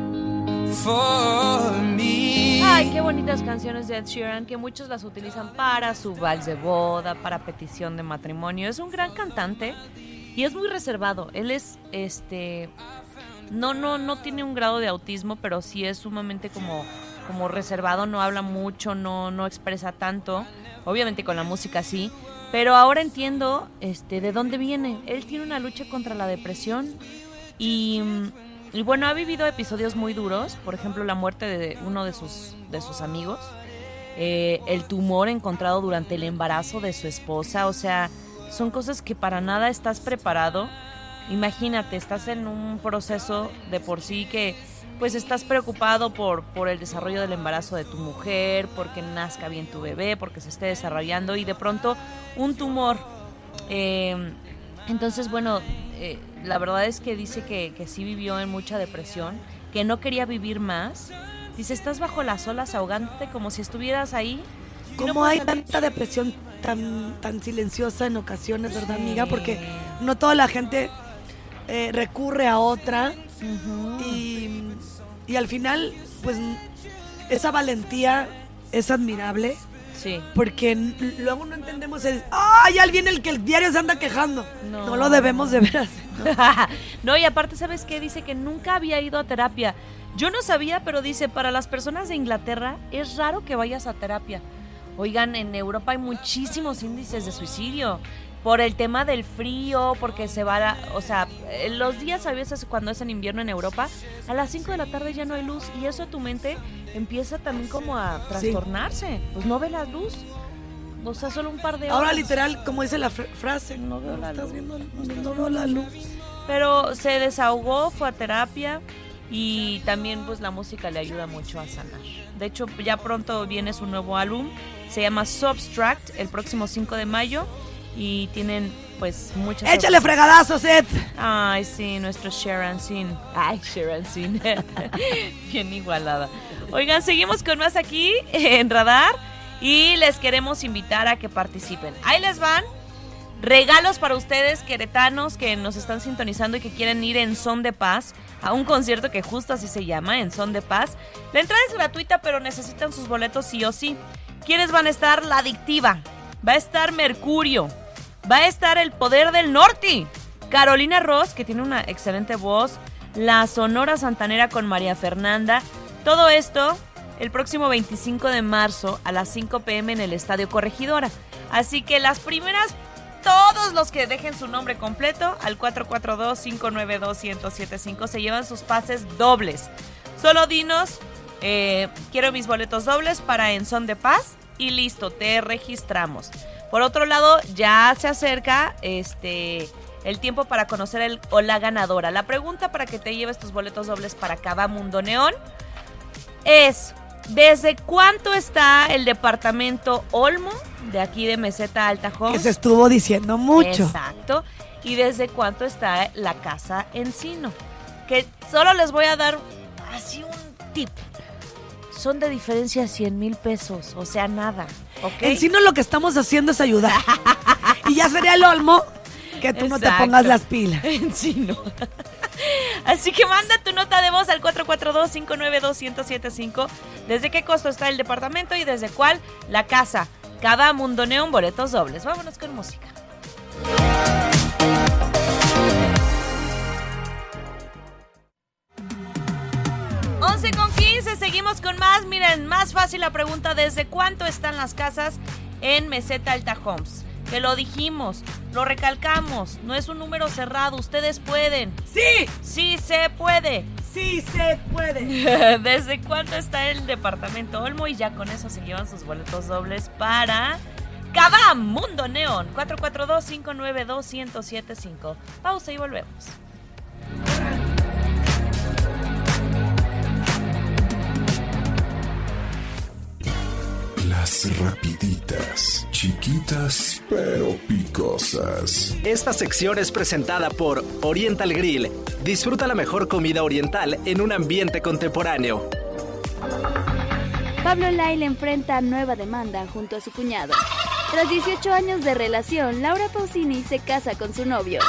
Ay, qué bonitas canciones de Ed Sheeran que muchos las utilizan para su vals de boda, para petición de matrimonio. Es un gran cantante y es muy reservado. Él es este no no no tiene un grado de autismo, pero sí es sumamente como como reservado, no habla mucho, no no expresa tanto. Obviamente con la música sí, pero ahora entiendo este de dónde viene. Él tiene una lucha contra la depresión y, y bueno, ha vivido episodios muy duros, por ejemplo, la muerte de uno de sus, de sus amigos, eh, el tumor encontrado durante el embarazo de su esposa, o sea, son cosas que para nada estás preparado. Imagínate, estás en un proceso de por sí que pues estás preocupado por, por el desarrollo del embarazo de tu mujer, porque nazca bien tu bebé, porque se esté desarrollando y de pronto un tumor. eh, entonces, bueno, eh, la verdad es que dice que, que sí vivió en mucha depresión, que no quería vivir más. Dice, estás bajo las olas ahogándote como si estuvieras ahí. no ¿Cómo hay tanta depresión tan, tan silenciosa en ocasiones, verdad, amiga? Porque no toda la gente eh, recurre a otra y, y al final, pues, esa valentía es admirable Sí. porque luego no entendemos el, ¡ay, alguien el que el diario se anda quejando! No. No, lo debemos de ver así. (laughs) no, y aparte, ¿sabes qué? Dice que nunca había ido a terapia. Yo no sabía, pero dice, para las personas de Inglaterra es raro que vayas a terapia. Oigan, en Europa hay muchísimos índices de suicidio. Por el tema del frío, porque se va, a- o sea, los días a veces cuando es en invierno en Europa, a las 5 de la tarde ya no hay luz y eso a tu mente empieza también como a trastornarse. Pues no ve la luz. O sea, solo un par de horas. Ahora literal, como dice la fr- frase, No veo la ¿estás luz. viendo? No, veo la luz. Pero se desahogó, fue a terapia y también pues la música le ayuda mucho a sanar. De hecho, ya pronto viene su nuevo álbum, se llama Substract, el próximo 5 de mayo y tienen pues muchas... ¡Échale fregadazos, Ed! Ay, sí, nuestro Sharon Sin. Ay, Sharon Sin. (laughs) Bien igualada. Oigan, seguimos con más aquí en Radar y les queremos invitar a que participen. Ahí les van regalos para ustedes, queretanos, que nos están sintonizando y que quieren ir en Son de Paz a un concierto que justo así se llama, en Son de Paz. La entrada es gratuita, pero necesitan sus boletos sí o sí. ¿Quiénes van a estar? La Adictiva. Va a estar Mercurio. Va a estar El Poder del Norte. Carolina Ross, que tiene una excelente voz. La Sonora Santanera con María Fernanda. Todo esto el próximo 25 de marzo a las 5 pm en el Estadio Corregidora. Así que las primeras, todos los que dejen su nombre completo al 442-592-1075 se llevan sus pases dobles. Solo dinos, eh, quiero mis boletos dobles para En Son de Paz y listo, te registramos. Por otro lado, ya se acerca este el tiempo para conocer el o la ganadora. La pregunta para que te lleves tus boletos dobles para cada Mundo Neón es ¿desde cuánto está el departamento Olmo de aquí de Meseta Alta Que se estuvo diciendo mucho. Exacto. ¿Y desde cuánto está la casa Encino? Que solo les voy a dar así un tip. Son de diferencia 100 mil pesos, o sea, nada. En sí no lo que estamos haciendo es ayudar. (laughs) y ya sería el olmo que tú no te pongas las pilas. (laughs) Encino. Así que manda tu nota de voz al 442-592-1075. ¿Desde qué costo está el departamento y desde cuál la casa? Cada Mundo Neón boletos dobles. Vámonos con música. Con 15, seguimos con más. Miren, más fácil la pregunta: ¿desde cuánto están las casas en Meseta Alta Homes? Que lo dijimos, lo recalcamos, no es un número cerrado, ustedes pueden. ¡Sí! Sí se puede. ¡Sí se puede! (laughs) ¿Desde cuánto está el departamento Olmo? Y ya con eso se llevan sus boletos dobles para Cabá Mundo Neón 442-592-1075. Pausa y volvemos. Las rapiditas, chiquitas pero picosas. Esta sección es presentada por Oriental Grill. Disfruta la mejor comida oriental en un ambiente contemporáneo. Pablo Lyle enfrenta nueva demanda junto a su cuñado. Tras 18 años de relación, Laura Pausini se casa con su novio.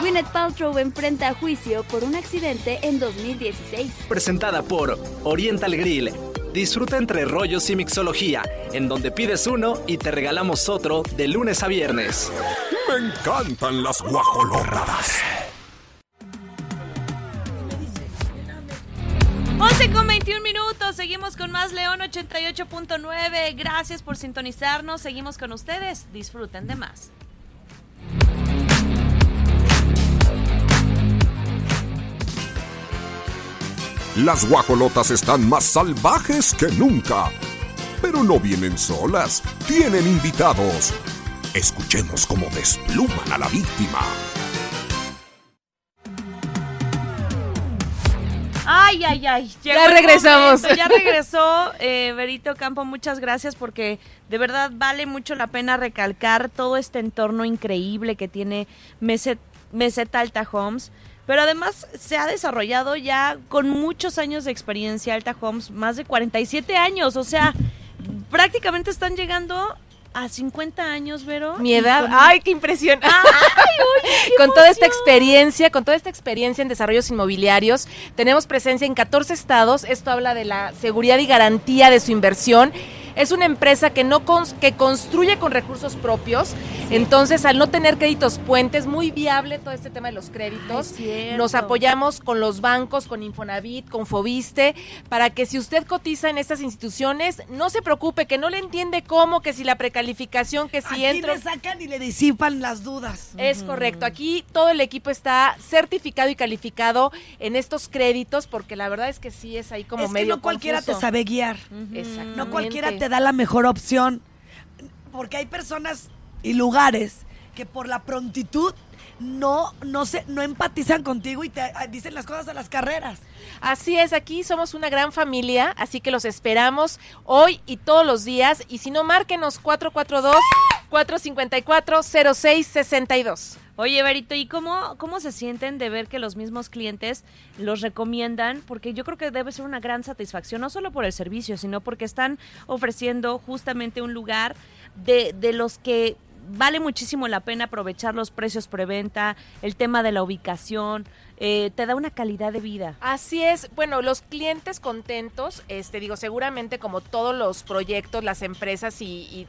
Gwyneth Paltrow enfrenta a juicio por un accidente en 2016. Presentada por Oriental Grill. Disfruta entre rollos y mixología, en donde pides uno y te regalamos otro de lunes a viernes. Me encantan las guajolotas. 11 con 21 minutos, seguimos con más León 88.9. Gracias por sintonizarnos, seguimos con ustedes. Disfruten de más. Las guajolotas están más salvajes que nunca. Pero no vienen solas, tienen invitados. Escuchemos cómo despluman a la víctima. Ay, ay, ay. llegó Ya regresamos. momento, Ya (laughs) regresó eh, Berito Campo. Muchas gracias porque de verdad vale mucho la pena recalcar todo este entorno increíble que tiene Meset, Meseta Alta Homes. Pero además se ha desarrollado ya con muchos años de experiencia Alta Homes, más de 47 años. O sea, prácticamente están llegando a 50 años, Vero. Mi edad, con- ay, qué impresión. (laughs) con toda esta experiencia, con toda esta experiencia en desarrollos inmobiliarios, tenemos presencia en 14 estados. Esto habla de la seguridad y garantía de su inversión. Es una empresa que no cons- que construye con recursos propios. Entonces, al no tener créditos puentes, muy viable todo este tema de los créditos. Ay. Nos apoyamos con los bancos, con Infonavit, con Fobiste, para que si usted cotiza en estas instituciones, no se preocupe, que no le entiende cómo, que si la precalificación, que si Aquí entro. le sacan y le disipan las dudas. Es correcto. Aquí todo el equipo está certificado y calificado en estos créditos, porque la verdad es que sí es ahí como es que medio no cualquiera te sabe guiar. Exactamente. No cualquiera te da la mejor opción. Porque hay personas y lugares que por la prontitud no, no, se, no empatizan contigo y te dicen las cosas a las carreras. Así es, aquí somos una gran familia, así que los esperamos hoy y todos los días. Y si no, márquenos 442-454-0662. Oye, Berito, ¿y cómo, cómo se sienten de ver que los mismos clientes los recomiendan? Porque yo creo que debe ser una gran satisfacción, no solo por el servicio, sino porque están ofreciendo justamente un lugar de, de los que vale muchísimo la pena aprovechar los precios preventa, el tema de la ubicación, eh, te da una calidad de vida. Así es, bueno, los clientes contentos, este digo, seguramente como todos los proyectos, las empresas y, y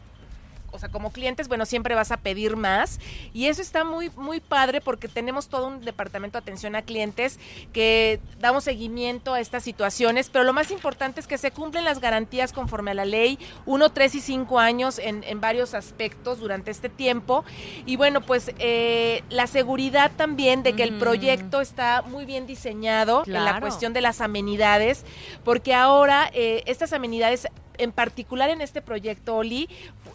o sea, como clientes, bueno, siempre vas a pedir más. Y eso está muy, muy padre porque tenemos todo un departamento de atención a clientes que damos seguimiento a estas situaciones, pero lo más importante es que se cumplen las garantías conforme a la ley, 1, 3 y 5 años en, en varios aspectos durante este tiempo. Y bueno, pues eh, la seguridad también de que el proyecto está muy bien diseñado en la cuestión de las amenidades, porque ahora eh, estas amenidades en particular en este proyecto, Oli,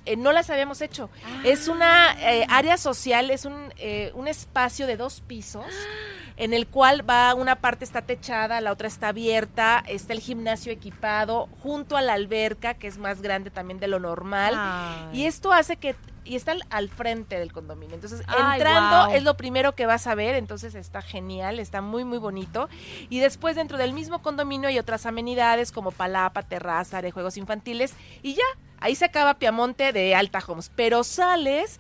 eh, no las habíamos hecho. Es una eh, área social, es un, eh, un espacio de dos pisos (gasps) en el cual va una parte está techada, la otra está abierta, está el gimnasio equipado junto a la alberca, que es más grande también de lo normal. Ay. Y esto hace que y está al, al frente del condominio. Entonces, Ay, entrando es lo primero que vas a ver, entonces está genial, está muy muy bonito. Y después dentro del mismo condominio hay otras amenidades como palapa, terraza, de juegos infantiles y ya, ahí se acaba Piamonte de Alta Homes, pero sales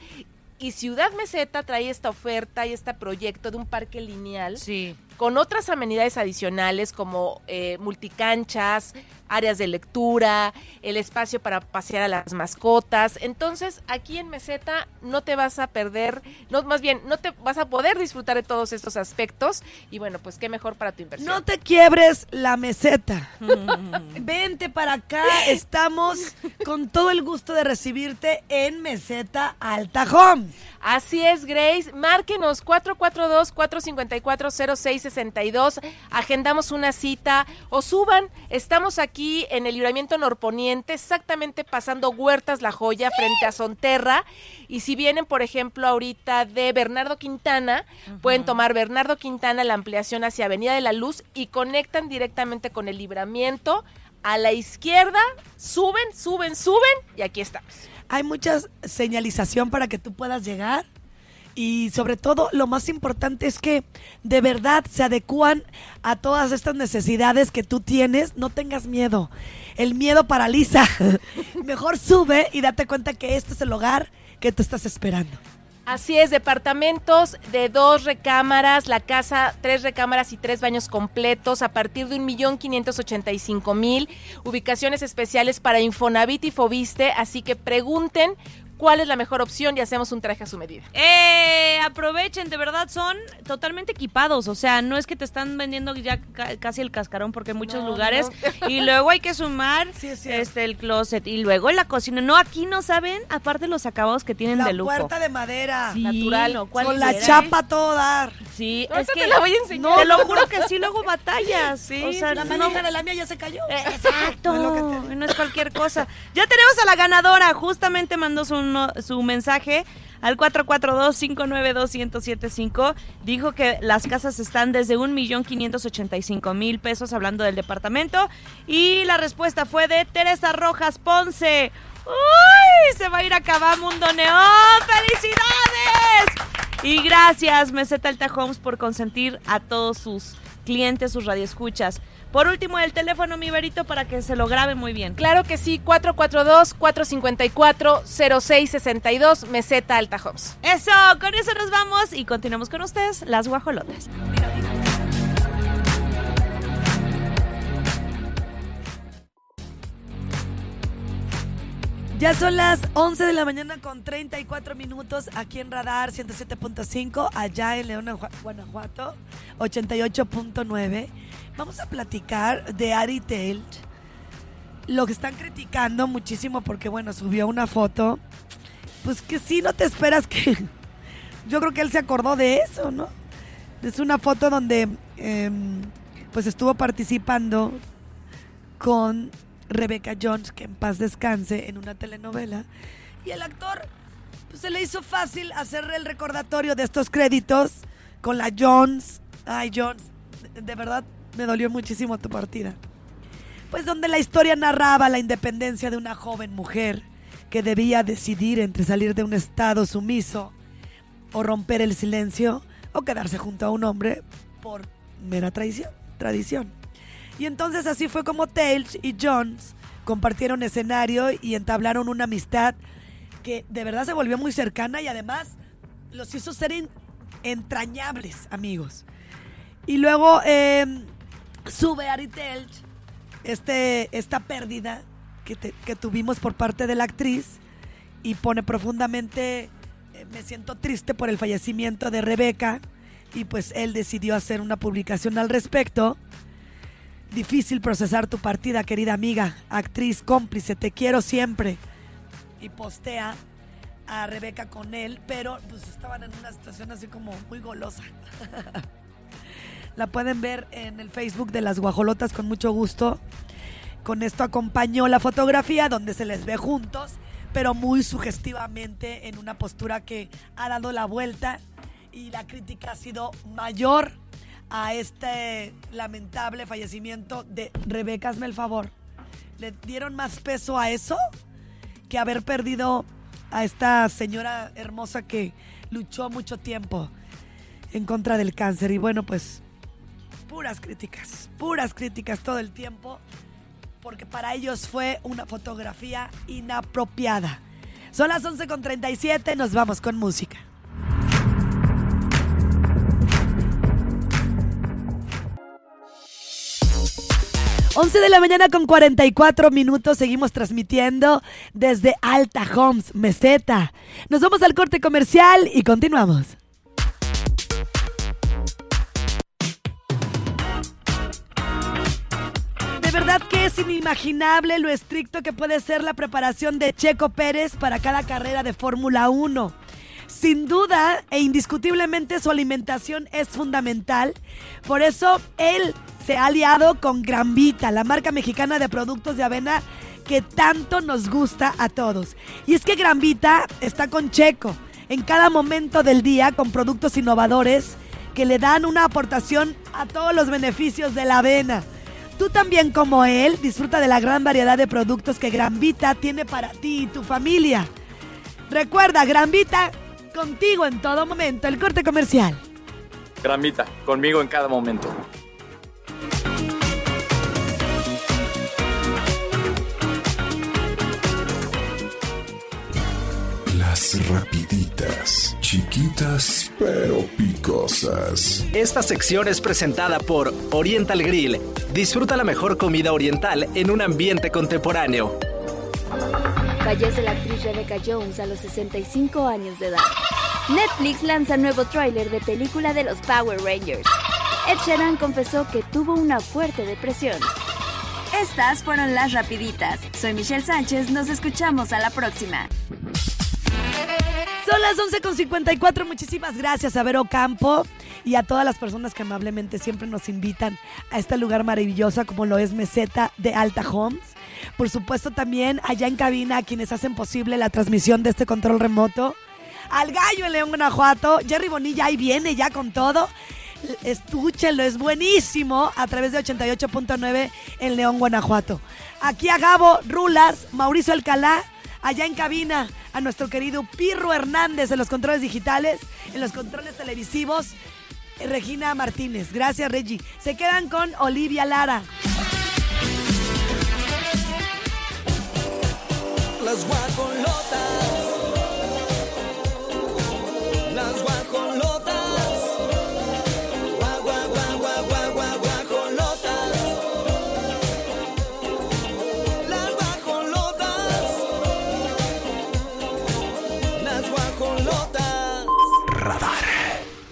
y Ciudad Meseta trae esta oferta y este proyecto de un parque lineal Sí. Con otras amenidades adicionales como eh, multicanchas, áreas de lectura, el espacio para pasear a las mascotas. Entonces, aquí en Meseta no te vas a perder, no más bien, no te vas a poder disfrutar de todos estos aspectos y bueno, pues qué mejor para tu inversión. No te quiebres la meseta. (laughs) Vente para acá. Estamos con todo el gusto de recibirte en Meseta Alta Home. Así es, Grace. Márquenos 442-454-0662. Agendamos una cita o suban. Estamos aquí en el libramiento norponiente, exactamente pasando Huertas La Joya frente a Sonterra. Y si vienen, por ejemplo, ahorita de Bernardo Quintana, pueden tomar Bernardo Quintana, la ampliación hacia Avenida de la Luz y conectan directamente con el libramiento. A la izquierda, suben, suben, suben y aquí estamos. Hay mucha señalización para que tú puedas llegar. Y sobre todo, lo más importante es que de verdad se adecúan a todas estas necesidades que tú tienes. No tengas miedo. El miedo paraliza. (laughs) Mejor sube y date cuenta que este es el hogar que tú estás esperando. Así es, departamentos de dos recámaras, la casa, tres recámaras y tres baños completos a partir de un millón quinientos ochenta y cinco mil. Ubicaciones especiales para Infonavit y Fobiste, así que pregunten cuál es la mejor opción y hacemos un traje a su medida. Eh, aprovechen, de verdad son totalmente equipados. O sea, no es que te están vendiendo ya ca- casi el cascarón porque hay muchos No, lugares. no. (laughs) Y luego hay que sumar Sí, es cierto. este el closet y luego la cocina. No, aquí no saben, aparte los acabados que tienen La de lujo. puerta de madera. Sí, natural, no, Con la chapa todo dar. Sí, es que te la voy a enseñar. Te lo juro que sí, luego batallas. (laughs) Sí, o sea, La manija de la mía ya se cayó. Eh, (laughs) Exacto, no es cualquier cosa. Ya tenemos a la ganadora, justamente mandó su, su mensaje al 442-592-1075. Dijo que las casas están desde 1.585.000 pesos, hablando del departamento. Y la respuesta fue de Teresa Rojas Ponce. ¡Uy! Se va a ir a Cabamundo Neón. ¡Felicidades! Y gracias, Meseta Alta Homes, por consentir a todos sus clientes, sus radioescuchas. Por último, el teléfono, mi verito, para que se lo grabe muy bien. Claro que sí, 442-454-0662, Meseta Alta Homes. Eso, con eso nos vamos y continuamos con ustedes, las guajolotas. Ya son las 11 de la mañana con 34 minutos aquí en Radar 107.5, allá en León, Gua- Guanajuato, 88.9. Vamos a platicar de Ari Telch. Lo que están criticando muchísimo porque, bueno, subió una foto. Pues que sí, no te esperas que... (laughs) Yo creo que él se acordó de eso, ¿no? Es una foto donde em, pues estuvo participando con Rebecca Jones, que en paz descanse, en una telenovela. Y el actor, pues se le hizo fácil hacer el recordatorio de estos créditos con la Jones. Ay, Jones, de- verdad me dolió muchísimo tu partida. Pues donde la historia narraba la independencia de una joven mujer que debía decidir entre salir de un estado sumiso o romper el silencio o quedarse junto a un hombre por mera traición, tradición. Y entonces así fue como Tails y Jones compartieron escenario y entablaron una amistad que de verdad se volvió muy cercana y además los hizo ser en- entrañables amigos. Y luego eh, sube Ari Telch este, esta pérdida que, que tuvimos por parte de la actriz y pone profundamente, eh, me siento triste por el fallecimiento de Rebeca y pues él decidió hacer una publicación al respecto. Difícil procesar tu partida, querida amiga, actriz, cómplice, te quiero siempre. Y postea a Rebeca con él, pero pues estaban en una situación así como muy golosa. (laughs) La pueden ver en el Facebook de las guajolotas con mucho gusto. Con esto acompañó la fotografía donde se les ve juntos, pero muy sugestivamente en una postura que ha dado la vuelta y la crítica ha sido mayor a este lamentable fallecimiento de Rebeca. Hazme el favor. ¿Le dieron más peso a eso que haber perdido a esta señora hermosa que luchó mucho tiempo en contra del cáncer? Y bueno, pues puras críticas, puras críticas todo el tiempo, porque para ellos fue una fotografía inapropiada. Son las 11.37, nos vamos con música. 11 de la mañana con 44 minutos, seguimos transmitiendo desde Alta Homes, Meseta. Nos vamos al corte comercial y continuamos. De verdad que es inimaginable lo estricto que puede ser la preparación de Checo Pérez para cada carrera de Fórmula 1. Sin duda e indiscutiblemente su alimentación es fundamental. Por eso él se ha aliado con Gran Vita, la marca mexicana de productos de avena que tanto nos gusta a todos. Y es que Gran Vita está con Checo en cada momento del día con productos innovadores que le dan una aportación a todos los beneficios de la avena. Tú también como él disfruta de la gran variedad de productos que Gran Vita tiene para ti y tu familia. Recuerda, Gran Vita contigo en todo momento. El corte comercial. Gramita, conmigo en cada momento. Las rapiditas, chiquitas pero picosas. Esta sección es presentada por Oriental Grill. Disfruta la mejor comida oriental en un ambiente contemporáneo. Fallece la actriz Rebecca Jones a los 65 años de edad. Netflix lanza nuevo tráiler de película de los Power Rangers. Ed Sheeran confesó que tuvo una fuerte depresión. Estas fueron las rapiditas. Soy Michelle Sánchez, nos escuchamos a la próxima. Son las 11.54. Muchísimas gracias a Vero Campo y a todas las personas que amablemente siempre nos invitan a este lugar maravilloso como lo es Meseta de Alta Homes. Por supuesto también allá en cabina a quienes hacen posible la transmisión de este control remoto. Al gallo en León, Guanajuato. Jerry Bonilla ahí viene ya con todo. Escúchenlo, es buenísimo a través de 88.9 en León, Guanajuato. Aquí a Gabo Rulas, Mauricio Alcalá, allá en cabina a nuestro querido Pirro Hernández en los controles digitales, en los controles televisivos, Regina Martínez. Gracias, Regi. Se quedan con Olivia Lara. las guajolotas. Las guajolotas.